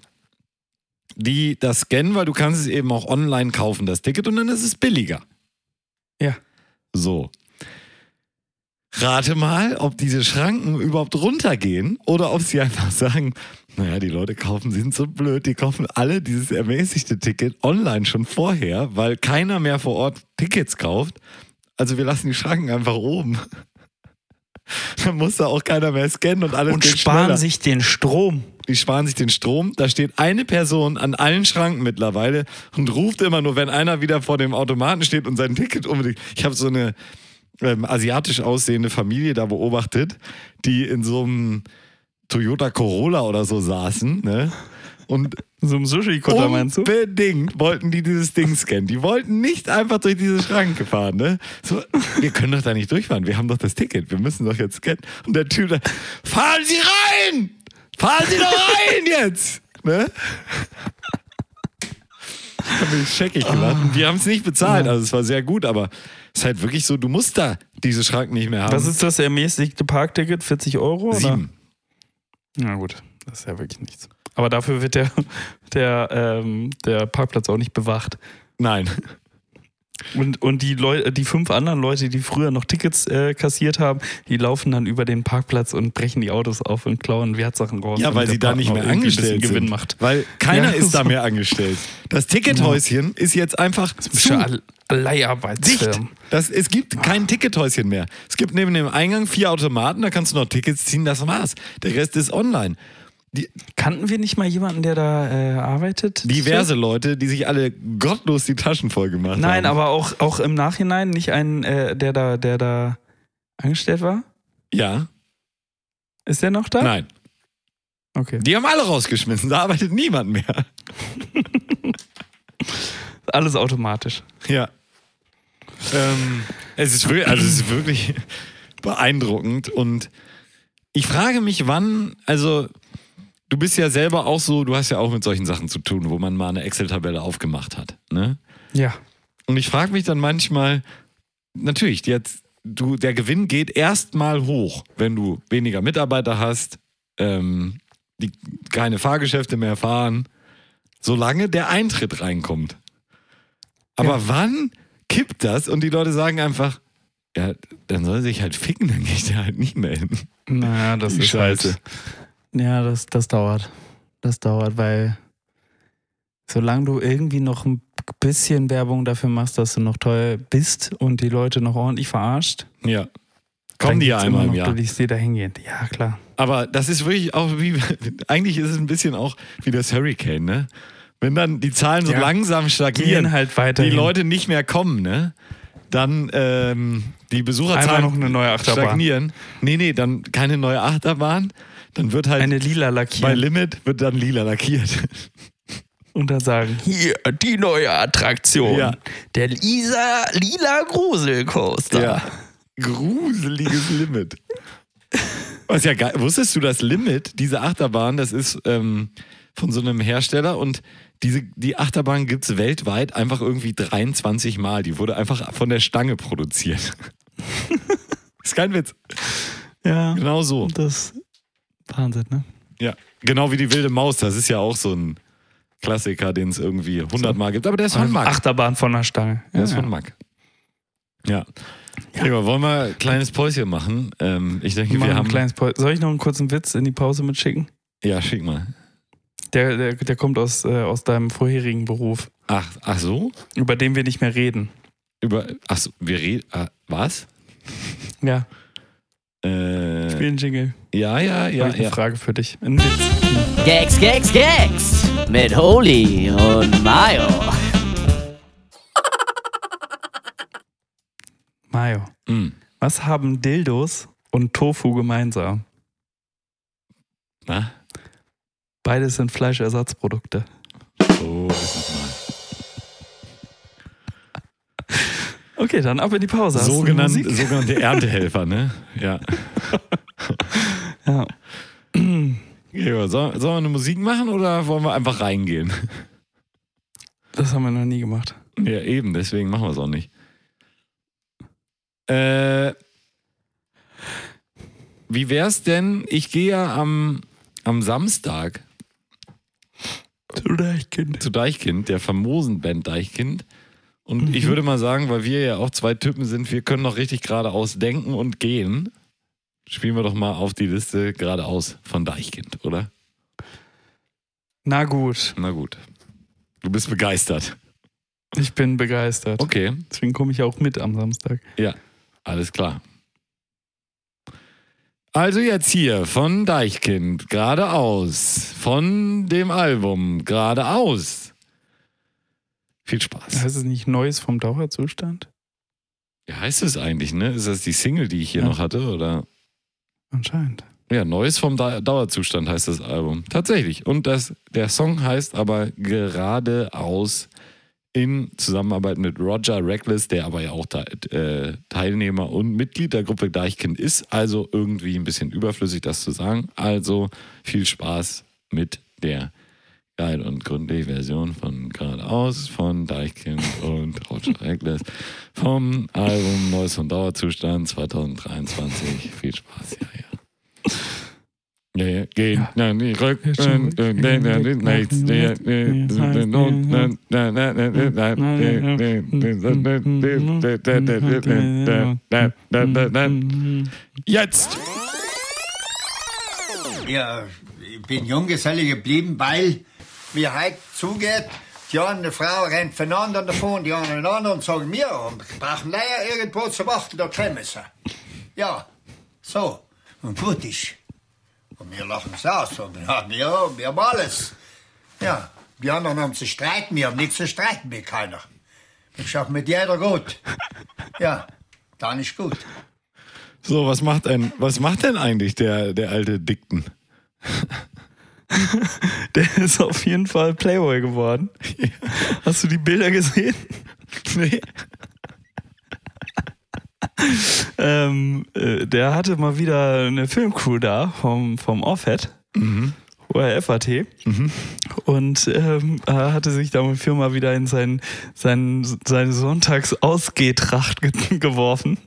die das scannen, weil du kannst es eben auch online kaufen, das Ticket, und dann ist es billiger. Ja. So. Rate mal, ob diese Schranken überhaupt runtergehen oder ob sie einfach sagen, naja, die Leute kaufen, sind so blöd, die kaufen alle dieses ermäßigte Ticket online schon vorher, weil keiner mehr vor Ort Tickets kauft. Also wir lassen die Schranken einfach oben. Dann muss da auch keiner mehr scannen und alles Und sparen schneller. sich den Strom. Die sparen sich den Strom. Da steht eine Person an allen Schranken mittlerweile und ruft immer nur, wenn einer wieder vor dem Automaten steht und sein Ticket unbedingt. Ich habe so eine ähm, asiatisch aussehende Familie da beobachtet, die in so einem Toyota Corolla oder so saßen, ne? Und So ein Sushi-Kutter meinst du? unbedingt wollten die dieses Ding scannen. Die wollten nicht einfach durch diese Schranke fahren, ne? So, wir können doch da nicht durchfahren. Wir haben doch das Ticket. Wir müssen doch jetzt scannen. Und der Typ da, fahren Sie rein! Fahren Sie doch rein jetzt! Ne? Hab mich scheckig gemacht. Und die haben es nicht bezahlt. Also es war sehr gut, aber es ist halt wirklich so, du musst da diese Schranken nicht mehr haben. Was ist das ermäßigte Parkticket? 40 Euro? Oder? Na gut, das ist ja wirklich nichts. Aber dafür wird der, der, ähm, der Parkplatz auch nicht bewacht. Nein. Und, und die, Leu die fünf anderen Leute, die früher noch Tickets äh, kassiert haben, die laufen dann über den Parkplatz und brechen die Autos auf und klauen Wertsachen raus. Ja, weil sie da nicht mehr angestellt sind. Gewinn macht. Weil keiner Ja, ist da so. mehr angestellt. Das Tickethäuschen ist jetzt einfach Schon zu. All- Leiharbeitsfirmen. Das, es gibt kein Tickethäuschen mehr. Es gibt neben dem Eingang vier Automaten, da kannst du noch Tickets ziehen, das war's. Der Rest ist online. Die, Kannten wir nicht mal jemanden, der da äh, arbeitet? diverse Leute, die sich alle gottlos die Taschen voll gemacht Nein, haben. aber auch, auch im Nachhinein nicht ein, äh, der da, der da angestellt war? Ja, Ist der noch da? nein. Okay. Die haben alle rausgeschmissen, da arbeitet niemand mehr. Alles automatisch. Ja. Ähm, es, ist wirklich, also es ist wirklich beeindruckend und ich frage mich, wann, also du bist ja selber auch so, du hast ja auch mit solchen Sachen zu tun, wo man mal eine Excel-Tabelle aufgemacht hat. Ne? Ja. Und ich frage mich dann manchmal, natürlich, jetzt, du, der Gewinn geht erstmal hoch, wenn du weniger Mitarbeiter hast, ähm, die keine Fahrgeschäfte mehr fahren, solange der Eintritt reinkommt. Aber Ja. wann kippt das und die Leute sagen einfach, ja, dann soll er sich halt ficken, dann gehe ich da halt nicht mehr hin. Naja, das ist Scheiße. halt. Ja, das, das dauert. Das dauert, weil solange du irgendwie noch ein bisschen Werbung dafür machst, dass du noch teuer bist und die Leute noch ordentlich verarscht, Ja. Kommen die ja einmal im Jahr. Dullis, die da hingehen. Ja, klar. Aber das ist wirklich auch wie, eigentlich ist es ein bisschen auch wie das Hurricane, ne? Wenn dann die Zahlen so Ja. langsam Gehen stagnieren, halt weiter. die Leute nicht mehr kommen, ne? Dann ähm, die Einmal Besucherzahlen noch eine neue Achterbahn. stagnieren. Nee, nee, dann keine neue Achterbahn. Dann wird halt Eine lila bei lackieren Limit wird dann lila lackiert. und dann sagen, hier, die neue Attraktion. Ja. Der Lisa, lila Gruselcoaster. Gruseliges Limit. Was ja geil. Wusstest du, das Limit, diese Achterbahn, das ist ähm, von so einem Hersteller und diese, die Achterbahn gibt es weltweit einfach irgendwie 23 Mal. Die wurde einfach von der Stange produziert. ist kein Witz. Ja. Genau so. Das Wahnsinn, ne? Ja. Genau wie die wilde Maus. Das ist ja auch so ein Klassiker, den es irgendwie 100 Mal gibt. Aber der ist von Mack. Achterbahn von der Stange. Der ist ja. von Mack. Ja. Gregor, wollen wir ein kleines Päuschen machen? Ähm, ich denke, Wir wir ein haben. kleines Pause. Soll ich noch einen kurzen Witz in die Pause mitschicken? Ja, schick mal. Der, der, der kommt aus, äh, aus deinem vorherigen Beruf, Ach, ach so? über den wir nicht mehr reden. Über. Ach so, wir reden. Ah, was? Ja, äh, Spiel einen Jingle. Ja, ja, ja. Hab ich ja. eine Frage für dich. Gags, Gags, Gags mit Holy und Mayo. Mayo, mm. was haben Dildos und Tofu gemeinsam? Na? Beides sind Fleischersatzprodukte. Okay, dann ab in die Pause. Sogenannt, sogenannte Erntehelfer, ne? Ja. Ja. Gregor, soll, sollen wir eine Musik machen oder wollen wir einfach reingehen? Das haben wir noch nie gemacht. Ja, eben, deswegen machen wir es auch nicht. Äh, wie wär's denn? Ich gehe ja am, am Samstag Du Deichkind. zu Deichkind, der famosen Band Deichkind. Und Mhm. ich würde mal sagen, weil wir ja auch zwei Typen sind, wir können noch richtig geradeaus denken und gehen. Spielen wir doch mal auf die Liste geradeaus von Deichkind, oder? Na gut, Na gut. Du bist begeistert. ich bin begeistert. Okay, Deswegen komme ich auch mit am Samstag. ja, alles klar. Also jetzt hier von Deichkind, geradeaus. Von dem Album, geradeaus. Viel Spaß. Heißt es nicht Neues vom Dauerzustand? Wie heißt es eigentlich, ne? Ist das die Single, die ich hier Ja. noch hatte, oder? Anscheinend. Ja, Neues vom Dau- Dauerzustand heißt das Album. Tatsächlich. Und das, der Song heißt aber geradeaus in Zusammenarbeit mit Roger Reckless, der aber ja auch äh, Teilnehmer und Mitglied der Gruppe Deichkind ist. Also irgendwie ein bisschen überflüssig, das zu sagen. Also viel Spaß mit der Geil und gründliche Version von Geradeaus von Deichkind und Roger Eggles vom Album Neues und Dauerzustand 2023. Viel Spaß, ja, ja. Ja, ja, geh, ja. nein, ich rück, Jetzt! Ja, ich bin Junggeselle geblieben, weil wie heute zugeht, die eine Frau rennt voneinander davon, die andere den anderen und sagen, wir brauchen leider irgendwo zu warten, da kommen sie. Ja, so. Und gut ist. Und wir lachen es aus. Und ja, wir, wir haben alles. Ja, die anderen haben zu streiten, wir haben nichts zu streiten mit keiner. Ich schaff mit jeder gut. Ja, dann ist gut. So, was macht ein, was macht denn eigentlich der, der alte Dickten? Der ist auf jeden Fall Playboy geworden. Hast du die Bilder gesehen? Nee. Ähm, äh, der hatte mal wieder eine Filmcrew da vom, vom Offhead. Oder FAT. Und ähm, er hatte sich da mit Firma wieder in sein, sein, seine Sonntagsausgehtracht ge geworfen.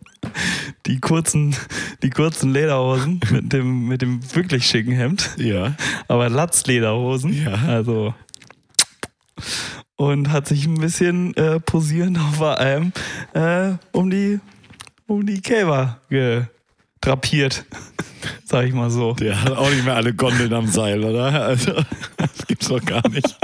Die kurzen, die kurzen Lederhosen mit dem, mit dem wirklich schicken Hemd. Ja. Aber Latzlederhosen. Ja. Also. Und hat sich ein bisschen äh, posierend auf einem äh, um die um die Kälber gedrapiert. Sag ich mal so. Der hat auch nicht mehr alle Gondeln am Seil, oder? Also, das gibt's doch gar nicht.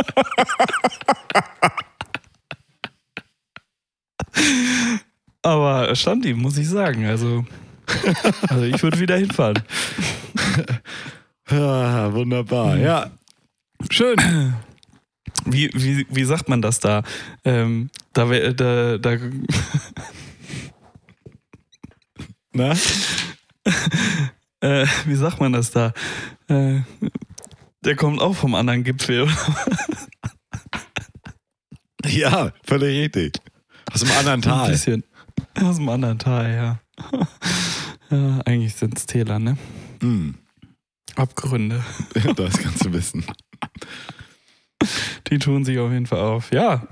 Aber stand ihm, muss ich sagen. Also, also ich würde wieder hinfahren. Ja, wunderbar. Ja. Schön. Wie, wie, wie sagt man das da? Ähm, da, da, da Na? äh, wie sagt man das da? Äh, der kommt auch vom anderen Gipfel. Ja, völlig richtig. Aus dem anderen Ein Tal. bisschen. Aus dem anderen Tal, ja. ja eigentlich sind es Täler, ne? Hm, Abgründe. das kannst du wissen. Die tun sich auf jeden Fall auf. Ja.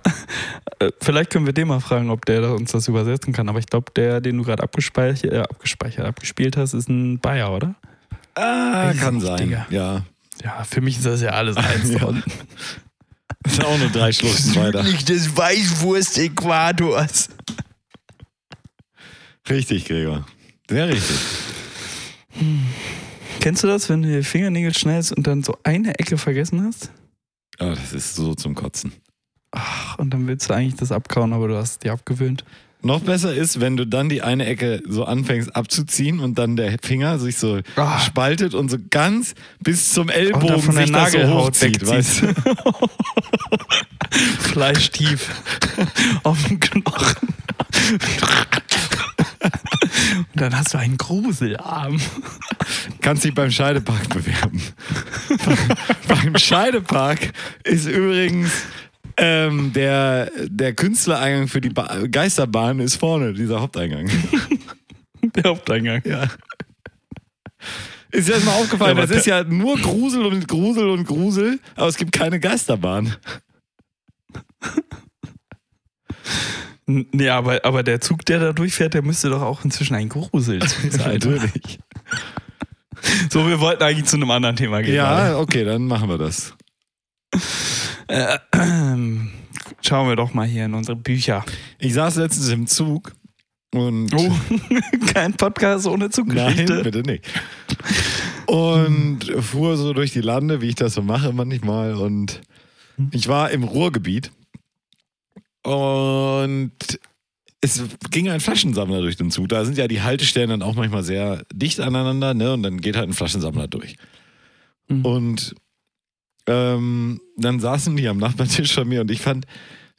Äh, Vielleicht können wir den mal fragen, ob der uns das übersetzen kann. Aber ich glaube, der, den du gerade abgespeichert, äh, abgespeichert, abgespielt hast, ist ein Bayer, oder? Ah, kann sein. Digga. Ja. Ja, für mich ist das ja alles eins. Ja. Ist auch nur drei Schluss weiter. des Weißwurst-Äquators. Richtig, Gregor. Sehr richtig. Kennst du das, wenn du die Fingernägel schneidest und dann so eine Ecke vergessen hast? Ah, das ist so zum Kotzen. Ach, und dann willst du eigentlich das abkauen, aber du hast es dir abgewöhnt. Noch besser ist, wenn du dann die eine Ecke so anfängst abzuziehen und dann der Finger sich so Ah. spaltet und so ganz bis zum Ellbogen von der sich das so hochzieht, weißt du? Fleischtief auf dem Knochen. Dann hast du einen Gruselarm. Kannst dich beim Scheidepark bewerben. beim Scheidepark ist übrigens ähm, der, der Künstlereingang für die ba Geisterbahn ist vorne, dieser Haupteingang. Der Haupteingang. Ja. Ist dir das mal aufgefallen? Ja, das ist ja nur Grusel und Grusel und Grusel, aber es gibt keine Geisterbahn. Nee, aber, aber der Zug, der da durchfährt, der müsste doch auch inzwischen ein Gruselzug sein. Natürlich. So, wir wollten eigentlich zu einem anderen Thema gehen. Ja, okay, dann machen wir das. Äh, ähm, schauen wir doch mal hier in unsere Bücher. Ich saß letztens im Zug und. Oh, kein Podcast ohne Nein, Zuggeschichte. bitte nicht. Und fuhr so durch die Lande, wie ich das so mache manchmal. Und ich war im Ruhrgebiet. Und es ging ein Flaschensammler durch den Zug. Da sind ja die Haltestellen dann auch manchmal sehr dicht aneinander, ne? Und dann geht halt ein Flaschensammler durch. Mhm. Und ähm, dann saßen die am Nachbartisch von mir und ich fand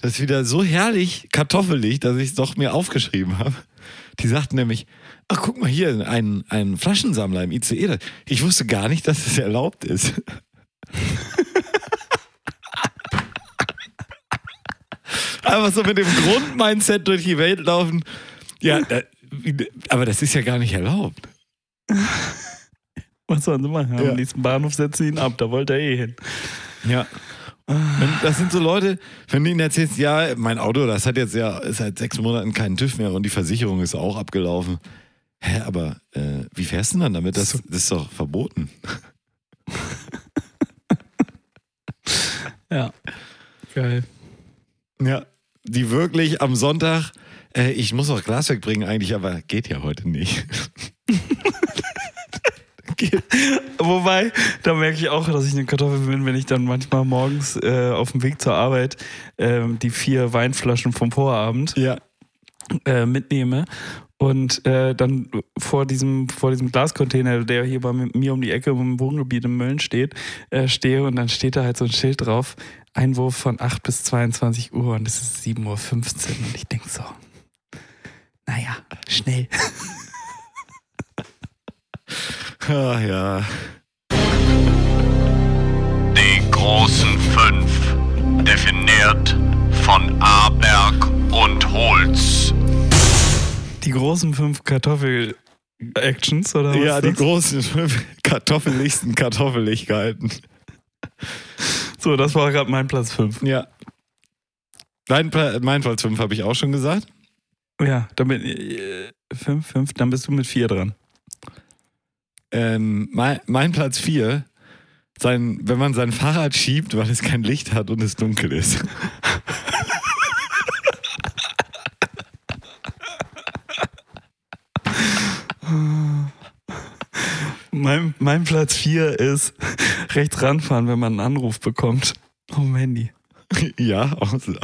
das wieder so herrlich kartoffelig, dass ich es doch mir aufgeschrieben habe. Die sagten nämlich, ach guck mal hier, ein, ein Flaschensammler im ICE. Ich wusste gar nicht, dass es erlaubt ist. Einfach so mit dem Grundmindset durch die Welt laufen. Ja, da, aber das ist ja gar nicht erlaubt. Was sollen sie machen? Ja. Am nächsten Bahnhof setzen sie ihn ab, da wollte er eh hin. Ja. Wenn- Das sind so Leute, wenn du ihnen erzählst, ja, mein Auto, das hat jetzt ja seit sechs Monaten keinen TÜV mehr und die Versicherung ist auch abgelaufen. Hä, aber äh, wie fährst du denn dann damit? Das, das ist doch verboten. Ja. Geil. Ja. Die wirklich am Sonntag, äh, ich muss auch Glas wegbringen eigentlich, aber geht ja heute nicht. Wobei, da merke ich auch, dass ich eine Kartoffel bin, wenn ich dann manchmal morgens äh, auf dem Weg zur Arbeit ähm, die vier Weinflaschen vom Vorabend Ja. äh, mitnehme und äh, dann vor diesem, vor diesem Glascontainer, der hier bei mir um die Ecke im Wohngebiet in Mölln steht, äh, stehe und dann steht da halt so ein Schild drauf, Einwurf von 8 bis 22 Uhr und es ist 7.15 Uhr und ich denke so, naja, schnell. Ah, ja. Die großen fünf, definiert von Aberg und Holz. Die großen fünf Kartoffel-Actions, oder was? Ja, die großen fünf kartoffeligsten Kartoffeligkeiten. So, das war gerade mein Platz 5. Ja. Dein, mein Platz 5 habe ich auch schon gesagt. Ja, damit äh, fünf, fünf, dann bist du mit vier dran. Ähm, mein, mein Platz 4, sein, wenn man sein Fahrrad schiebt, weil es kein Licht hat und es dunkel ist. Mein, mein Platz 4 ist rechts ranfahren, wenn man einen Anruf bekommt. Auf Handy. ja, so.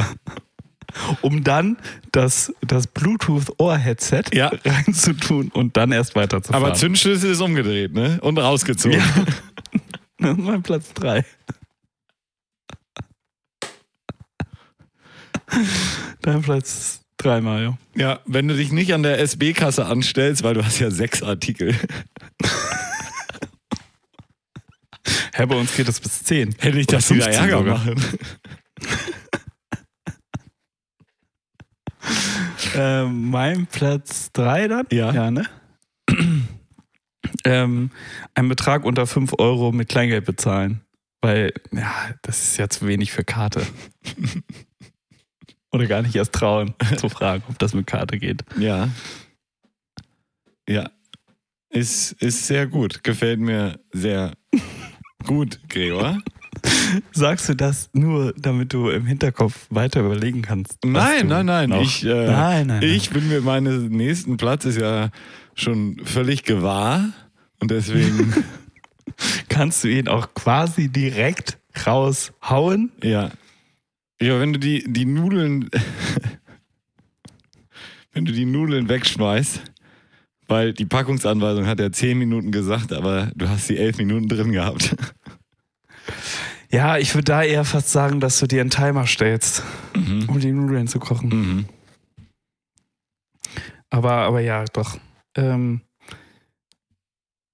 Um dann das, das Bluetooth-Ohr-Headset Ja. reinzutun und dann erst weiterzufahren. Aber Zündschlüssel ist umgedreht, ne? Und rausgezogen. Ja. Das ist mein Platz 3. Dein Platz 3, Mario. Ja, wenn du dich nicht an der SB-Kasse anstellst, weil du hast ja sechs Artikel. Hä, bei uns geht das bis 10. Hätte ich das wieder 15 Ärger machen. Ähm, mein Platz 3 dann? Ja. Ja, ne? ähm, ein Betrag unter 5 Euro mit Kleingeld bezahlen. Weil, ja, das ist ja zu wenig für Karte. Oder gar nicht erst trauen zu fragen, ob das mit Karte geht. Ja. Ja. Ist, ist sehr gut. Gefällt mir sehr gut, Gregor. Sagst du das nur, damit du im Hinterkopf weiter überlegen kannst? was Nein, nein, nein. Ich, äh, nein, nein, nein. ich bin mir meines nächsten Platz ist ja schon völlig gewahr. Und deswegen, Kannst du ihn auch quasi direkt raushauen? ja. Ja, wenn du die, die Nudeln, wenn du die Nudeln wegschmeißt, weil die Packungsanweisung hat ja 10 Minuten gesagt, aber du hast die 11 Minuten drin gehabt. Ja, ich würde da eher fast sagen, dass du dir einen Timer stellst, um die Nudeln zu kochen. Mhm. Aber, aber ja, doch. Ähm,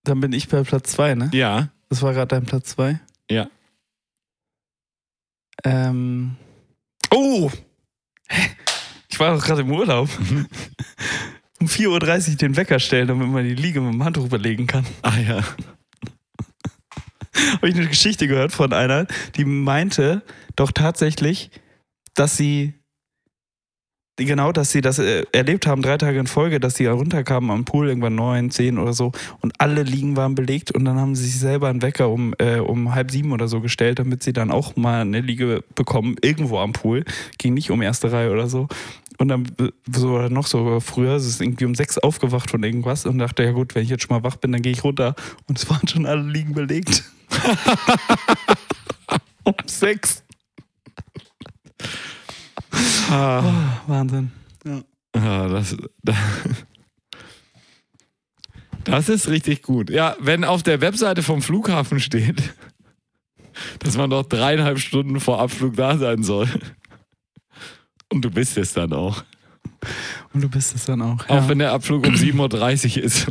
dann bin ich bei Platz zwei, ne? Ja, Das war gerade dein Platz zwei. Ja. Ähm. Oh! Hä? Ich war doch gerade im Urlaub. um 4.30 Uhr den Wecker stellen, damit man die Liege mit dem Handtuch überlegen kann. ah ja. Habe ich eine Geschichte gehört von einer, die meinte doch tatsächlich, dass sie genau, dass sie das äh, erlebt haben, drei Tage in Folge, dass sie runterkamen am Pool, irgendwann neun, zehn oder so, und alle Liegen waren belegt und dann haben sie sich selber einen Wecker um, äh, um halb sieben oder so gestellt, damit sie dann auch mal eine Liege bekommen, irgendwo am Pool. Ging nicht um erste Reihe oder so. Und dann so oder noch so früher, es ist irgendwie um sechs aufgewacht von irgendwas und dachte, ja gut, wenn ich jetzt schon mal wach bin, dann gehe ich runter. Und es waren schon alle Liegen belegt. um sechs. Ah, Wahnsinn. ah, das, das ist richtig gut. Ja, wenn auf der Webseite vom Flughafen steht, dass man noch dreieinhalb Stunden vor Abflug da sein soll. Und du bist es dann auch. Und du bist es dann auch. Auch wenn der Abflug um 7.30 Uhr ist.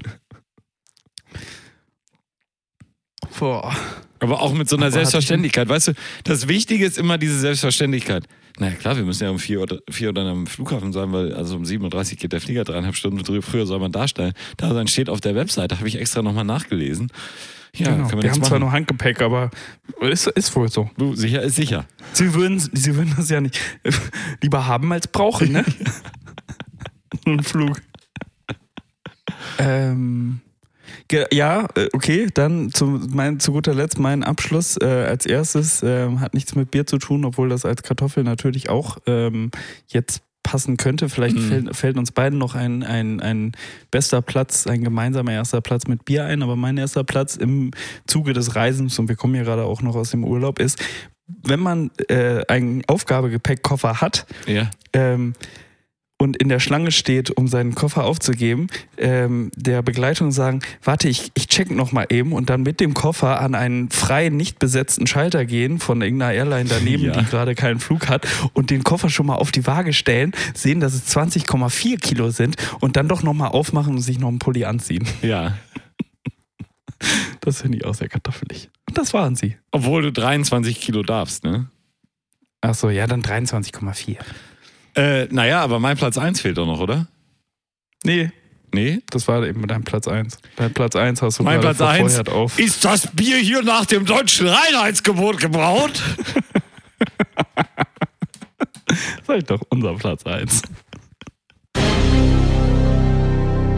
Boah. Aber auch mit so einer Aber Selbstverständlichkeit. Weißt du, das Wichtige ist immer diese Selbstverständlichkeit. Na ja, klar, wir müssen ja um 4 Uhr, 4 Uhr dann am Flughafen sein, weil also um 7.30 Uhr geht der Flieger, dreieinhalb Stunden früher- soll man darstellen. Da dann steht auf der Webseite, habe ich extra nochmal nachgelesen. Ja, genau. Wir jetzt haben zwar machen. nur Handgepäck, aber ist, ist wohl so. Du, sicher ist sicher. Sie würden, sie würden das ja nicht lieber haben als brauchen, ne? Ein Flug. Ähm, ja, äh, okay, dann zu, mein, zu guter Letzt mein Abschluss. Äh, als erstes ähm, hat nichts mit Bier zu tun, obwohl das als Kartoffel natürlich auch ähm, jetzt passen könnte. Vielleicht Mhm. fällt, fällt uns beiden noch ein, ein, ein bester Platz, ein gemeinsamer erster Platz mit Bier ein, aber mein erster Platz im Zuge des Reisens, und wir kommen ja gerade auch noch aus dem Urlaub, ist, wenn man äh, einen Aufgabegepäckkoffer hat, Ja. ähm, und in der Schlange steht, um seinen Koffer aufzugeben, ähm, der Begleitung sagen, warte, ich, ich check noch mal eben und dann mit dem Koffer an einen freien, nicht besetzten Schalter gehen von irgendeiner Airline daneben, Ja. die gerade keinen Flug hat und den Koffer schon mal auf die Waage stellen, sehen, dass es 20,4 Kilo sind und dann doch noch mal aufmachen und sich noch einen Pulli anziehen. Ja. Das finde ich auch sehr kartoffelig. Und das waren sie. Obwohl du 23 Kilo darfst, ne? Ach so, ja, dann 23,4. Äh, naja, aber mein Platz 1 fehlt doch noch, oder? Nee, Nee? das war eben dein Platz 1. Dein Platz 1 hast du Mein gerade Platz 1 verfeuert auf. ist das Bier hier nach dem deutschen Reinheitsgebot gebraut? Sag ich doch, unser Platz 1.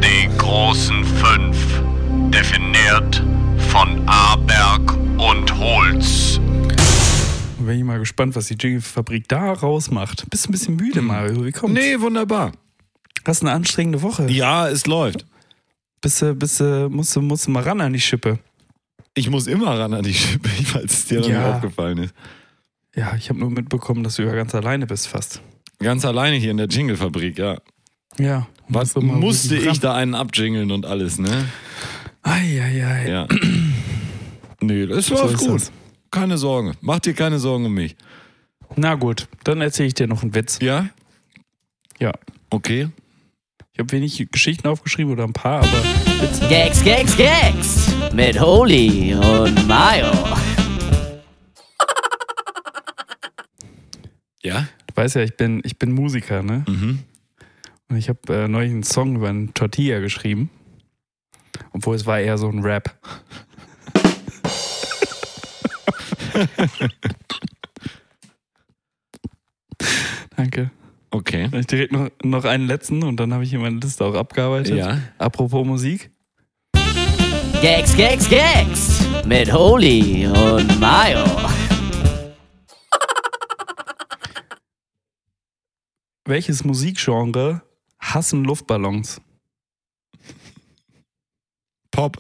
Die großen fünf, definiert von Aberg und Holz. Bin ich mal gespannt, was die Jingle-Fabrik da rausmacht. Bist ein bisschen müde, Mario. Wie kommt's? Nee, wunderbar. Hast eine anstrengende Woche. Ja, es läuft. Bist du, bist du, musst, du, musst du mal ran an die Schippe. Ich muss immer ran an die Schippe, falls es dir noch Ja. nicht aufgefallen ist. Ja, ich habe nur mitbekommen, dass du ja ganz alleine bist fast. Ganz alleine hier in der Jingle-Fabrik, ja. Ja. Was du musste ich da einen abjingeln und alles, ne? Eieiei. Ja. nee, das So läuft gut. das. Keine Sorge. Mach dir keine Sorgen um mich. Na gut, dann erzähle ich dir noch einen Witz. Ja? Ja. Okay. Ich habe wenig Geschichten aufgeschrieben oder ein paar, aber Witze. Gags, Gags, Gags mit Holy und Mayo. Ja? Du weißt ja, ich bin, ich bin Musiker, ne? Mhm. Und ich habe äh, neulich einen Song über einen Tortilla geschrieben. Obwohl es war eher so ein Rap. Danke. Okay. Ich direkt noch, noch einen letzten und dann habe ich hier meine Liste auch abgearbeitet. Ja. Apropos Musik. Gags, Gags, Gags mit Holy und Mayo. Welches Musikgenre hassen Luftballons? Pop.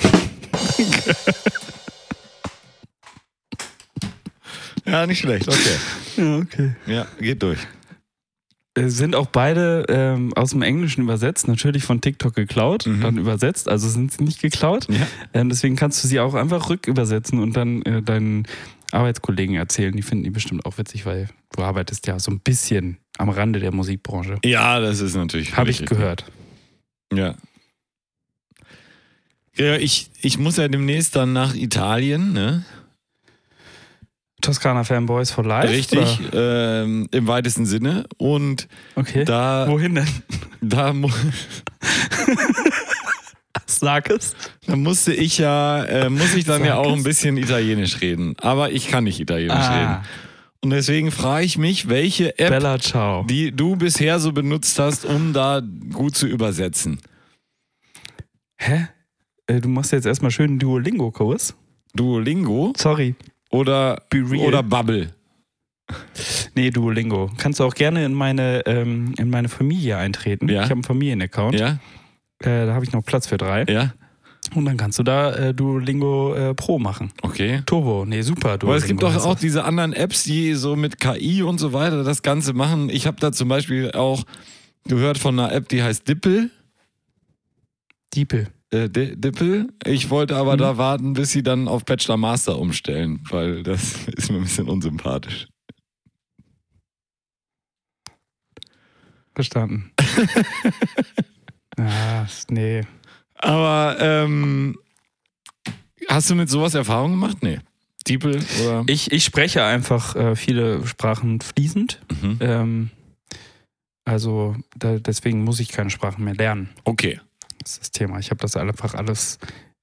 ja, nicht schlecht. Okay. Ja, okay. Ja, geht durch. Äh, Sind auch beide ähm, aus dem Englischen übersetzt, natürlich von TikTok geklaut, Mhm. dann übersetzt, also sind sie nicht geklaut. Ja. Ähm, deswegen kannst du sie auch einfach rückübersetzen und dann äh, deinen Arbeitskollegen erzählen. Die finden die bestimmt auch witzig, weil du arbeitest ja so ein bisschen am Rande der Musikbranche. Ja, das ist natürlich. Habe ich gehört. Ja. Ja, ich, ich muss ja demnächst dann nach Italien, ne? Toskana Fanboys for Life? Richtig, ähm, im weitesten Sinne. Und Okay. da, Wohin denn? da, Sag es. da musste ich ja, äh, muss ich dann Sag ja auch es. ein bisschen Italienisch reden. Aber ich kann nicht Italienisch Ah, reden. Und deswegen frage ich mich, welche App, Bella die du bisher so benutzt hast, um da gut zu übersetzen. Hä? Äh, Du machst jetzt erstmal schön einen Duolingo-Kurs? Duolingo Sorry. Oder, Be oder Bubble? Nee, Duolingo. Kannst du auch gerne in meine, ähm, in meine Familie eintreten. Ja. Ich habe einen Familienaccount. Ja, Äh, da habe ich noch Platz für drei. ja, Und dann kannst du da äh, Duolingo äh, Pro machen. okay. Turbo. Nee, super Duolingo. Aber es gibt doch auch das. diese anderen Apps, die so mit KI und so weiter das Ganze machen. Ich habe da zum Beispiel auch gehört von einer App, die heißt Dippel. Diepel. Äh, Di- Dippel. Ich wollte aber Mhm. da warten, bis sie dann auf Bachelor Master umstellen, weil das ist mir ein bisschen unsympathisch. Verstanden. ah, nee. Aber ähm, hast du mit sowas Erfahrung gemacht? Nee. Diepel oder? Ich, ich spreche einfach äh, viele Sprachen fließend. Mhm. Ähm, also da, deswegen muss ich keine Sprachen mehr lernen. Okay. Das ist das Thema. Ich habe das einfach alles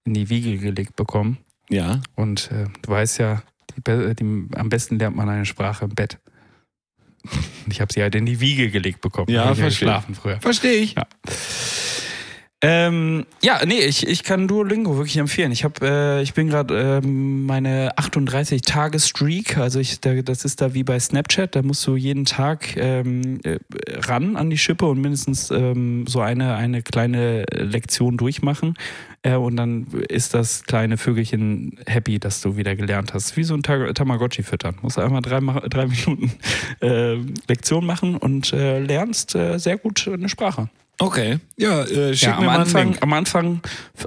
in die Wiege gelegt bekommen. Ja. Und äh, du weißt ja, die, die, am besten lernt man eine Sprache im Bett. Und ich habe sie halt in die Wiege gelegt bekommen. Ja, verstehe. geschlafen früher. Verstehe ich. Ja. Ähm, ja, nee, ich, ich kann Duolingo wirklich empfehlen. Ich habe, äh, ich bin gerade ähm, meine 38 Tage Streak, also ich, da, das ist da wie bei Snapchat, da musst du jeden Tag ähm, äh, ran an die Schippe und mindestens ähm, so eine eine kleine Lektion durchmachen äh, und dann ist das kleine Vögelchen happy, dass du wieder gelernt hast. Wie so ein Ta Tamagotchi füttern. Musst einmal drei, drei Minuten äh, Lektion machen und äh, lernst äh, sehr gut eine Sprache. Okay. Ja, äh, schick Ja, mir am Anfang, Link. am Anfang,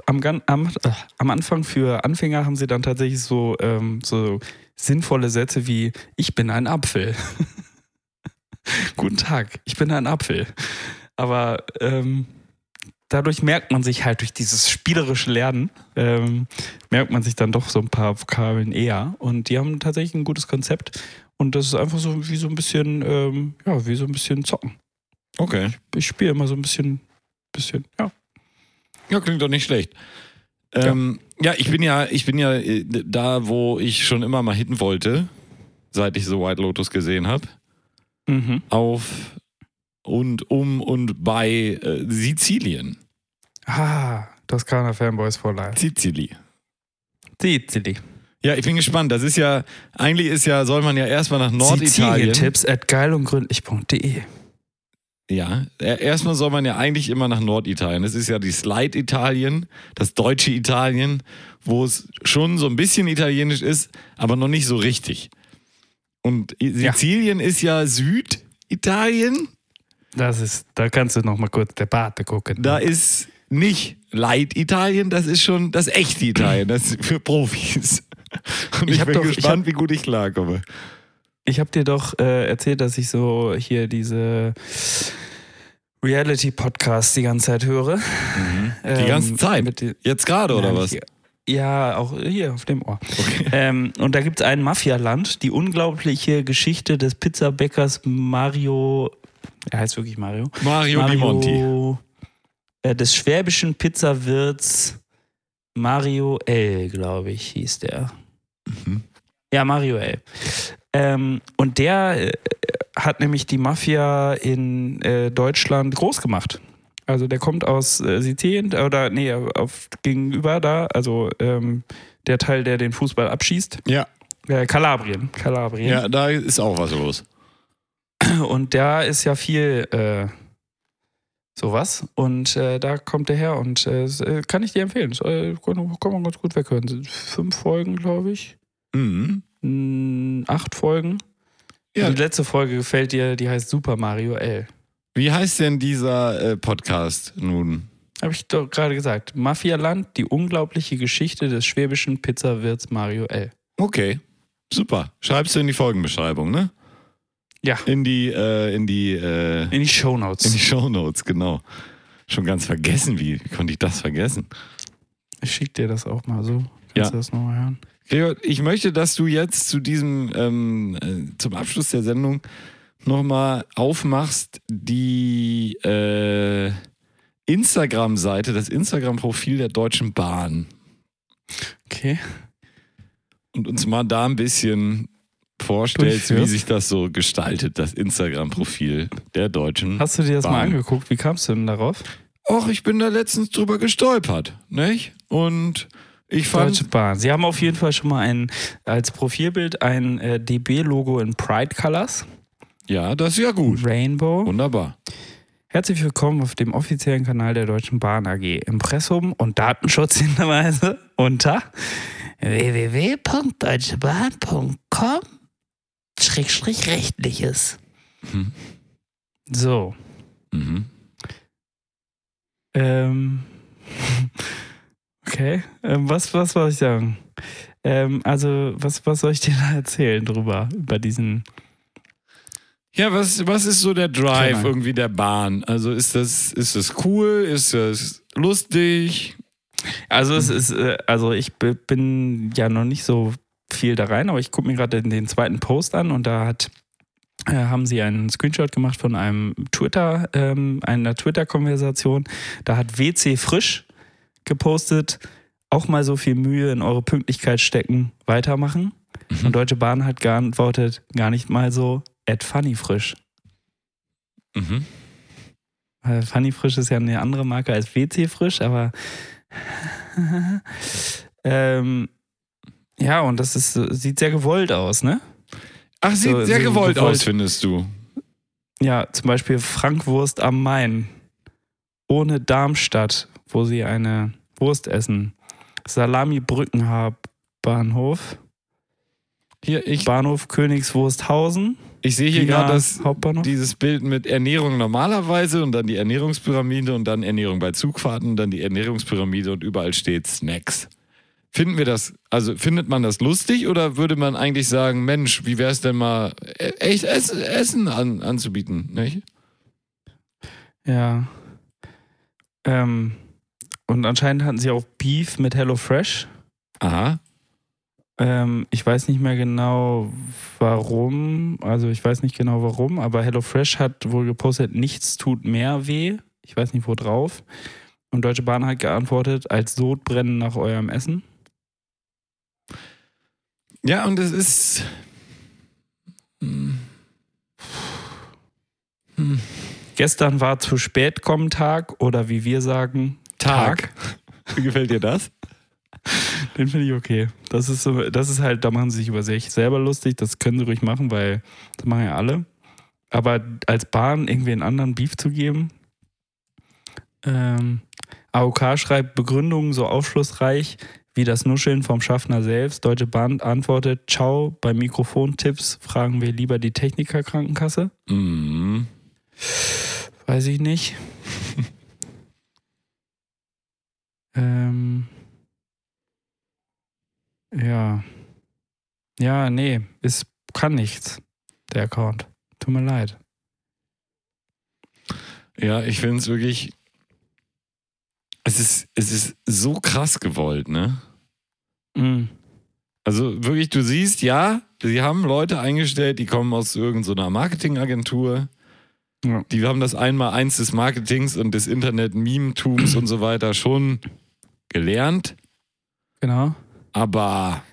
am, gan- am, äh, am Anfang für Anfänger haben sie dann tatsächlich so, ähm, so sinnvolle Sätze wie Ich bin ein Apfel. Guten Tag, ich bin ein Apfel. Aber ähm, dadurch merkt man sich halt durch dieses spielerische Lernen, ähm, merkt man sich dann doch so ein paar Vokabeln eher. Und die haben tatsächlich ein gutes Konzept. Und das ist einfach so wie so ein bisschen, ähm, ja, wie so ein bisschen zocken. Okay. Ich spiele immer so ein bisschen, bisschen, ja. Ja, klingt doch nicht schlecht. Ähm, ja. ich bin ja, ich bin ja äh, da, wo ich schon immer mal hin wollte, seit ich so White Lotus gesehen habe. Mhm. Auf und um und bei äh, Sizilien. Ah, Toskana Fanboys for Life. Sizili. Sizili. Ja, ich bin gespannt. Das ist ja, eigentlich ist ja, soll man ja erstmal nach Norditalien. Sizilien-Tipps at geilundgründlich.de. Ja, erstmal soll man ja eigentlich immer nach Norditalien. Das ist ja die Slide-Italien, das deutsche Italien, wo es schon so ein bisschen italienisch ist, aber noch nicht so richtig. Und I- Ja. Sizilien ist ja Süditalien. Das ist, da kannst du noch mal kurz Debatte gucken. Da ist nicht Light-Italien, das ist schon das echte Italien, das ist für Profis. Und ich, Ich hab bin doch- gespannt, wie gut ich klarkomme. Ich habe dir doch äh, erzählt, dass ich so hier diese Reality-Podcasts die ganze Zeit höre. Die Ähm, ganze Zeit? Jetzt gerade oder was? Ja, auch hier auf dem Ohr. Okay. Ähm, und da gibt es ein Mafialand, die unglaubliche Geschichte des Pizzabäckers Mario. Er heißt wirklich Mario. Mario, Di Monti. Äh, des schwäbischen Pizzawirts Mario L, glaube ich, hieß der. Mhm. Ja, Mario L. Ähm, und der äh, hat nämlich die Mafia in äh, Deutschland groß gemacht. Also der kommt aus äh, Sizilien oder nee, auf, gegenüber da, also ähm, der Teil, der den Fußball abschießt. Ja. Äh, Kalabrien. Kalabrien. ja, da ist auch was los. Und da ist ja viel äh, sowas. Und äh, da kommt er her und äh, äh, kann ich dir empfehlen. Das, kann, kann man ganz gut weghören. Sind fünf Folgen, glaube ich. Mhm. Acht Folgen. Ja. Die letzte Folge gefällt dir, die heißt Super Mario L. Wie heißt denn dieser äh, Podcast nun? Habe ich doch gerade gesagt. Mafialand, die unglaubliche Geschichte des schwäbischen Pizzawirts Mario L. Okay, super. Schreibst du in die Folgenbeschreibung, ne? Ja, In die, äh, in die, äh, in die Shownotes. in die Shownotes, genau. Schon ganz vergessen, wie, wie konnte ich das vergessen? Ich schick dir das auch mal so. Kannst Ja. du das nochmal hören? Gregor, ich möchte, dass du jetzt zu diesem, ähm, äh, zum Abschluss der Sendung nochmal aufmachst, die äh, Instagram-Seite, das Instagram-Profil der Deutschen Bahn Okay. und uns mal da ein bisschen vorstellst, wie Durchführst. sich das so gestaltet, das Instagram-Profil der Deutschen Hast du dir das mal Bahn. angeguckt? Wie kamst du denn darauf? Och, ich bin da letztens drüber gestolpert, nicht? Und ich fand, Deutsche Bahn. Sie haben auf jeden Fall schon mal ein, als Profilbild ein äh, DB-Logo in Pride Colors. ja, das ist ja gut. Rainbow. Wunderbar. Herzlich willkommen auf dem offiziellen Kanal der Deutschen Bahn AG. Impressum und Datenschutzhinweise unter www.deutschebahn.com Schrägstrich rechtliches. Mhm. So. Mhm. Ähm. Okay. Ähm, was, was soll ich sagen? Ähm, also, was, was soll ich dir da erzählen drüber? Über diesen. Ja, was, was ist so der Drive Keine. irgendwie der Bahn? Also ist das, ist das cool? Ist das lustig? Also es ist, äh, also ich bin ja noch nicht so viel da rein, aber ich gucke mir gerade den, den zweiten Post an und da hat äh, haben sie einen Screenshot gemacht von einem Twitter, ähm, einer Twitter-Konversation. Da hat WC Frisch gepostet, auch mal so viel Mühe in eure Pünktlichkeit stecken, weitermachen. Und Deutsche Bahn hat geantwortet, gar nicht mal so, at Funny Frisch. Mhm. Weil Funny Frisch ist ja eine andere Marke als WC Frisch, aber ähm, ja, und das ist, sieht sehr gewollt aus, ne? Ach, sieht So- sehr so gewollt, gewollt. aus, findest du? Ja, zum Beispiel Frankwurst am Main. Ohne Darmstadt, wo sie eine Wurst essen. Salami Brückenbahnhof. Hier, ich, Bahnhof Königswursthausen. ich sehe hier gerade das, dieses Bild mit Ernährung normalerweise und dann die Ernährungspyramide und dann Ernährung bei Zugfahrten und dann die Ernährungspyramide und überall steht Snacks. Finden wir das, also findet man das lustig oder würde man eigentlich sagen, Mensch, wie wäre es denn mal e- echt Ess, Essen an, anzubieten, nicht? Ja. Ähm, und anscheinend hatten sie auch Beef mit HelloFresh. Aha. Ähm, ich weiß nicht mehr genau warum. Also ich weiß nicht genau warum, aber HelloFresh hat wohl gepostet, nichts tut mehr weh. Ich weiß nicht wo drauf. Und Deutsche Bahn hat geantwortet, als Sodbrennen nach eurem Essen. Ja, und es ist. Hm. Hm. Gestern war zu spät kommen Tag oder wie wir sagen, Tag. Wie gefällt dir das? Den finde ich okay. Das ist so, das ist halt, da machen sie sich über sich selber lustig. Das können sie ruhig machen, weil das machen ja alle. Aber als Bahn irgendwie einen anderen Beef zu geben. Ähm, AOK schreibt Begründungen so aufschlussreich wie das Nuscheln vom Schaffner selbst. Deutsche Bahn antwortet: Ciao, bei Mikrofontipps fragen wir lieber die Technikerkrankenkasse. Mhm. Weiß ich nicht. ähm. Ja. Ja, nee, es kann nichts, der Account. Tut mir leid. Ja, ich finde es wirklich. Es ist, es ist so krass gewollt, ne? Mm. Also wirklich, du siehst, ja, sie haben Leute eingestellt, die kommen aus irgendeiner Marketingagentur. Ja. Die haben das einmal eins des Marketings und des Internet-Meme-Tums und so weiter schon gelernt. Genau. Aber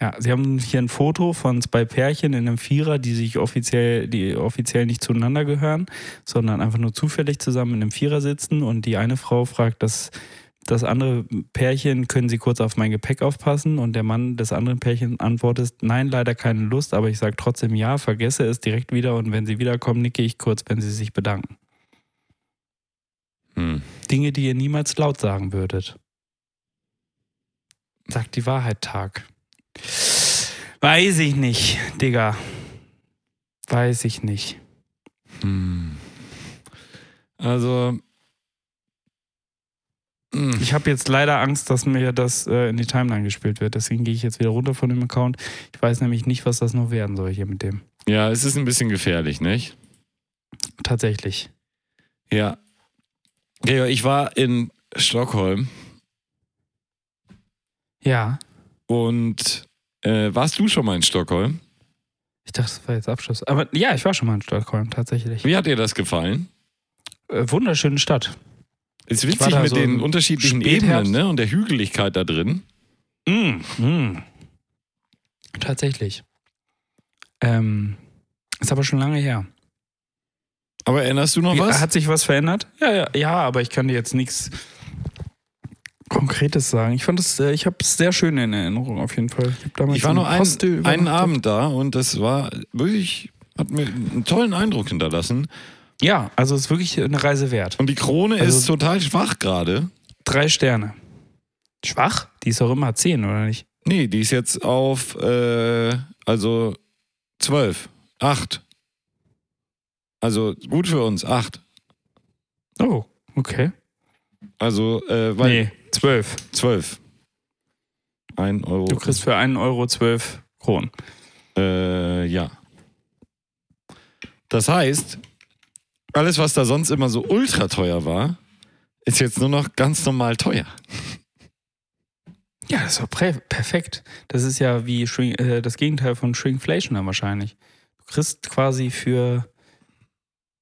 Ja, sie haben hier ein Foto von zwei Pärchen in einem Vierer, die sich offiziell, die offiziell nicht zueinander gehören, sondern einfach nur zufällig zusammen in einem Vierer sitzen und die eine Frau fragt, das, das andere Pärchen, können Sie kurz auf mein Gepäck aufpassen? Und der Mann des anderen Pärchens antwortet, nein, leider keine Lust, aber ich sage trotzdem ja, vergesse es direkt wieder und wenn Sie wiederkommen, nicke ich kurz, wenn Sie sich bedanken. hm, Dinge, die ihr niemals laut sagen würdet. Sagt die Wahrheit, Tag. Weiß ich nicht, Digga. Weiß ich nicht. hm. also hm, Ich habe jetzt leider Angst, dass mir das äh, in die Timeline gespielt wird. Deswegen gehe ich jetzt wieder runter von dem Account. Ich weiß nämlich nicht, was das noch werden soll hier mit dem. ja, es ist ein bisschen gefährlich, nicht? Tatsächlich. Ja. Ja, ich war in Stockholm Ja. Und äh, warst du schon mal in Stockholm? Ich dachte, das war jetzt Abschluss. Aber ja, ich war schon mal in Stockholm, tatsächlich. Wie hat dir das gefallen? Äh, wunderschöne Stadt. Ist witzig mit so den unterschiedlichen. Ebenen ne? und der Hügeligkeit da drin. Mm, mm. Tatsächlich. Ähm, ist aber schon lange her. Aber erinnerst du noch was? Hat sich was verändert? Ja, ja, ja, aber ich kann dir jetzt nichts Konkretes sagen. Ich fand es, äh, ich habe es sehr schön in Erinnerung auf jeden Fall. Ich, Ich war nur ein, einen. Abend da und das war wirklich, hat mir einen tollen Eindruck hinterlassen. Ja, also es ist wirklich eine Reise wert. Und die Krone Also- ist total schwach gerade. Drei Sterne. Schwach? Die ist doch immer zehn, oder nicht? Nee, die ist jetzt auf, äh, also zwölf, acht. Also gut für uns, acht. Oh, okay. Also, äh, weil nee, zwölf. zwölf. Ein Euro. Du kriegst für einen Euro zwölf Kronen. Äh, ja. Das heißt, alles, was da sonst immer so ultra teuer war, ist jetzt nur noch ganz normal teuer. Ja, das prä- perfekt. Das ist ja wie Shrink, äh, das Gegenteil von Shrinkflation dann wahrscheinlich. Du kriegst quasi für,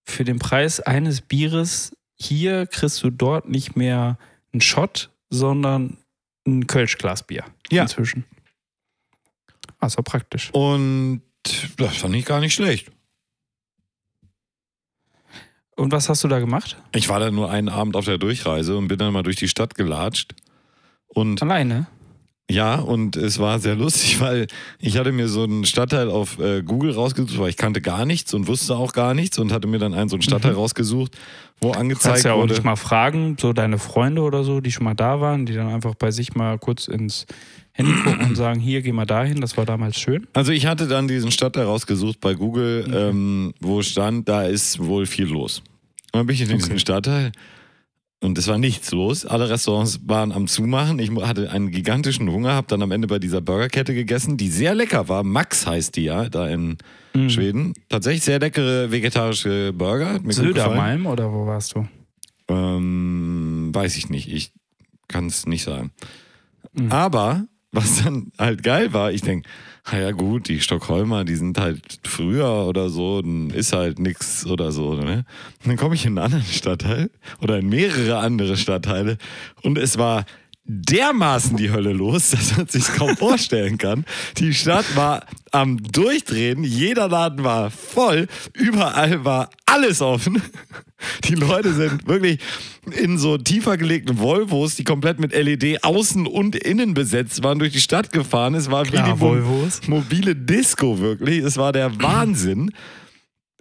für den Preis eines Bieres hier kriegst du dort nicht mehr einen Shot, sondern ein Kölschglasbier Ja. inzwischen. Doch praktisch. Und das fand ich gar nicht schlecht. Und was hast du da gemacht? Ich war da nur einen Abend auf der Durchreise und bin dann mal durch die Stadt gelatscht. Und Alleine? Ja, und es war sehr lustig, weil ich hatte mir so einen Stadtteil auf äh, Google rausgesucht, weil ich kannte gar nichts und wusste auch gar nichts und hatte mir dann einen so einen Stadtteil rausgesucht, wo Du kannst angezeigt ja auch wurde. nicht mal fragen, so deine Freunde oder so, die schon mal da waren, die dann einfach bei sich mal kurz ins Handy gucken und sagen, hier, geh mal dahin, das war damals schön. Also ich hatte dann diesen Stadtteil rausgesucht bei Google, ähm, wo stand, da ist wohl viel los. Und dann bin ich in diesen Okay. Stadtteil und es war nichts los. Alle Restaurants waren am Zumachen. Ich hatte einen gigantischen Hunger, habe dann am Ende bei dieser Burgerkette gegessen, die sehr lecker war. Max heißt die ja, da in Mhm. Schweden. Tatsächlich sehr leckere vegetarische Burger. Södermalm oder wo warst du? Ähm, weiß ich nicht. Ich kann es nicht sagen. Mhm. Aber was dann halt geil war, ich denke, ja gut, die Stockholmer, die sind halt früher oder so, dann ist halt nix oder so. Ne? Dann komme ich in einen anderen Stadtteil oder in mehrere andere Stadtteile und es war dermaßen die Hölle los, dass man sich kaum vorstellen kann. Die Stadt war am Durchdrehen, jeder Laden war voll, überall war alles offen. Die Leute sind wirklich in so tiefer gelegten Volvos, die komplett mit LED außen und innen besetzt waren, durch die Stadt gefahren. Es war Klar, wie die Volvos. mobile Disco wirklich. Es war der Wahnsinn.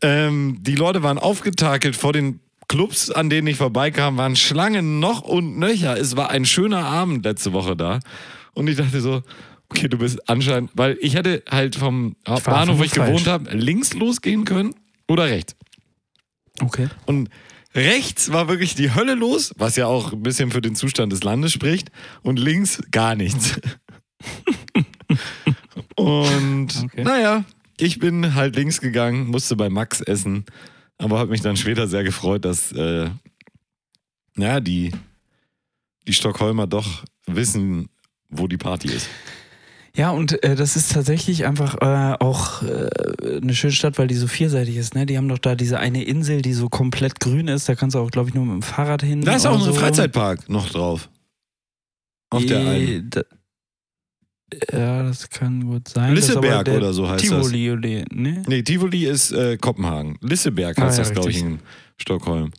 Ähm, die Leute waren aufgetakelt vor den Clubs, an denen ich vorbeikam, waren Schlangen noch und nöcher. Es war ein schöner Abend letzte Woche da. Und ich dachte so, okay, du bist anscheinend, weil ich hätte halt vom Bahnhof, wo ich falsch. gewohnt habe, links losgehen können oder rechts. Okay. Und rechts war wirklich die Hölle los, was ja auch ein bisschen für den Zustand des Landes spricht. Und links gar nichts. Und Okay. naja, ich bin halt links gegangen, musste bei Max essen, aber habe mich dann später sehr gefreut, dass äh, ja, die, die Stockholmer doch wissen, wo die Party ist. Ja, und äh, das ist tatsächlich einfach äh, auch äh, eine schöne Stadt, weil die so vielseitig ist. Ne? Die haben doch da diese eine Insel, die so komplett grün ist. Da kannst du auch, glaube ich, nur mit dem Fahrrad hin. Da ist auch ein so. Freizeitpark noch drauf. Auf der einen. Äh, da- Ja, das kann gut sein. Lisseberg der oder so heißt das. Tivoli, ne? Nee, Tivoli ist äh, Kopenhagen. Lisseberg Ah, heißt ja, das, glaube ich, in Stockholm.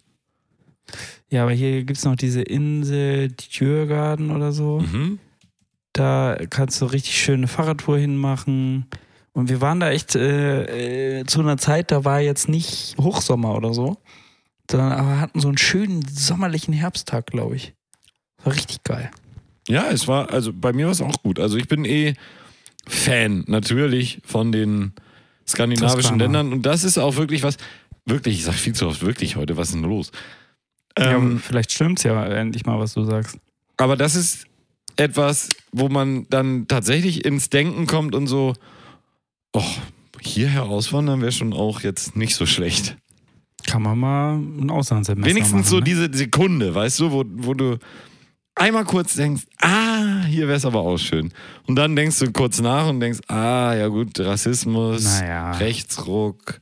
Ja, aber hier gibt es noch diese Insel Djurgarden oder so. Mhm. Da kannst du richtig schöne Fahrradtour hinmachen. Und wir waren da echt äh, äh, zu einer Zeit, da war jetzt nicht Hochsommer oder so, sondern aber hatten so einen schönen sommerlichen Herbsttag, glaube ich. War richtig geil. Ja, es war, also bei mir war es auch gut. Also ich bin eh Fan natürlich von den skandinavischen. Ländern und das ist auch wirklich was, wirklich, ich sag viel zu oft wirklich heute, was ist denn los? ja, Ähm, vielleicht stimmt's ja endlich mal, was du sagst. aber das ist etwas, wo man dann tatsächlich ins Denken kommt und so, oh, hierher auswandern wäre schon auch jetzt nicht so schlecht. Kann man mal ein Auslandssemester Wenigstens machen, so ne? diese Sekunde, weißt du, wo, wo du einmal kurz denkst, ah, hier wäre es aber auch schön. Und dann denkst du kurz nach und denkst, ah, ja gut, Rassismus, Naja. Rechtsruck,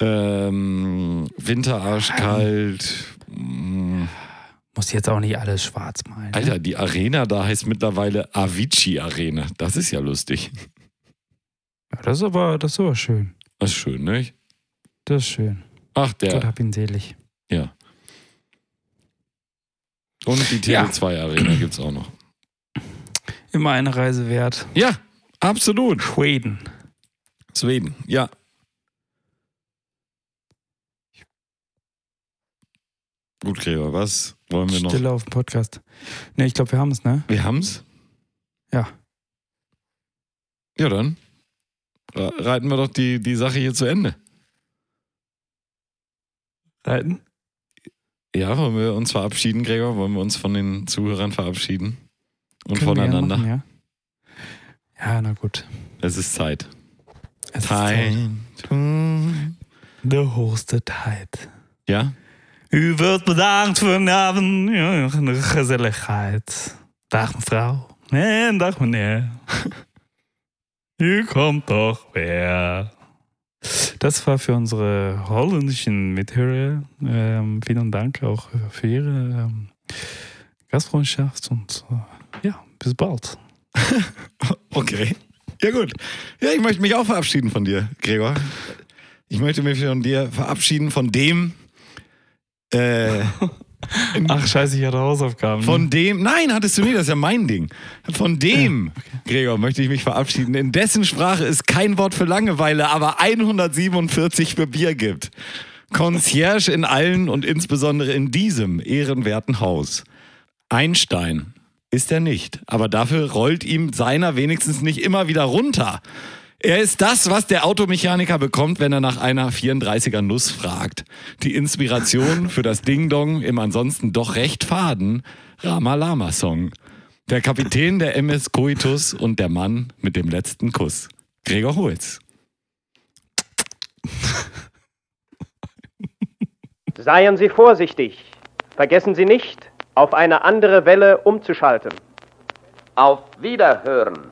ähm, Winterarschkalt. mm, Muss jetzt auch nicht alles schwarz malen. Ne? Alter, die Arena da heißt mittlerweile Avicii Arena. Das ist ja lustig. Ja, das ist aber, das ist aber schön. Das ist schön, ne? Das ist schön. Ach, Gott der, hab ihn selig. ja. Und die Ja. Tele2 Arena gibt's auch noch. Immer eine Reise wert. Ja, absolut. Schweden. Schweden, ja. Gut, Gregor, was wollen wir noch? Stille auf dem Podcast. Ne, ich glaube, wir haben es, ne? Wir haben's? Ja. Ja, dann re- reiten wir doch die, die Sache hier zu Ende. Reiten? Ja, wollen wir uns verabschieden, Gregor? Wollen wir uns von den Zuhörern verabschieden? Und Können voneinander? Machen, ja? ja, na gut. Es ist Zeit. Es ist Zeit. Time. De hoogste tijd. Ja? U wird bedankt vanavond. Ja, de gezelligheid. Dag mevrouw. En dag meneer. U kommt doch wer. Das war für unsere holländischen Mithörer. Ähm, vielen Dank auch für Ihre ähm, Gastfreundschaft und äh, ja, bis bald. Okay. Ja, gut. Ja, ich möchte mich auch verabschieden von dir, Gregor. Ich möchte mich von dir verabschieden von dem. Äh, Ach scheiße, ich hatte Hausaufgaben. Von dem, nein, hattest du nie, das ist ja mein Ding. Von dem, Gregor, möchte ich mich verabschieden. In dessen Sprache es kein Wort für Langeweile, aber 147 für Bier gibt. Concierge in allen und insbesondere in diesem ehrenwerten Haus. Einstein ist er nicht, aber dafür rollt ihm seiner wenigstens nicht immer wieder runter. Er ist das, was der Automechaniker bekommt, wenn er nach einer 34er Nuss fragt. Die Inspiration für das Ding-Dong im ansonsten doch recht faden Rama-Lama-Song. Der Kapitän der MS Coitus und der Mann mit dem letzten Kuss. Gregor Holz. Seien Sie vorsichtig. Vergessen Sie nicht, auf eine andere Welle umzuschalten. Auf Wiederhören.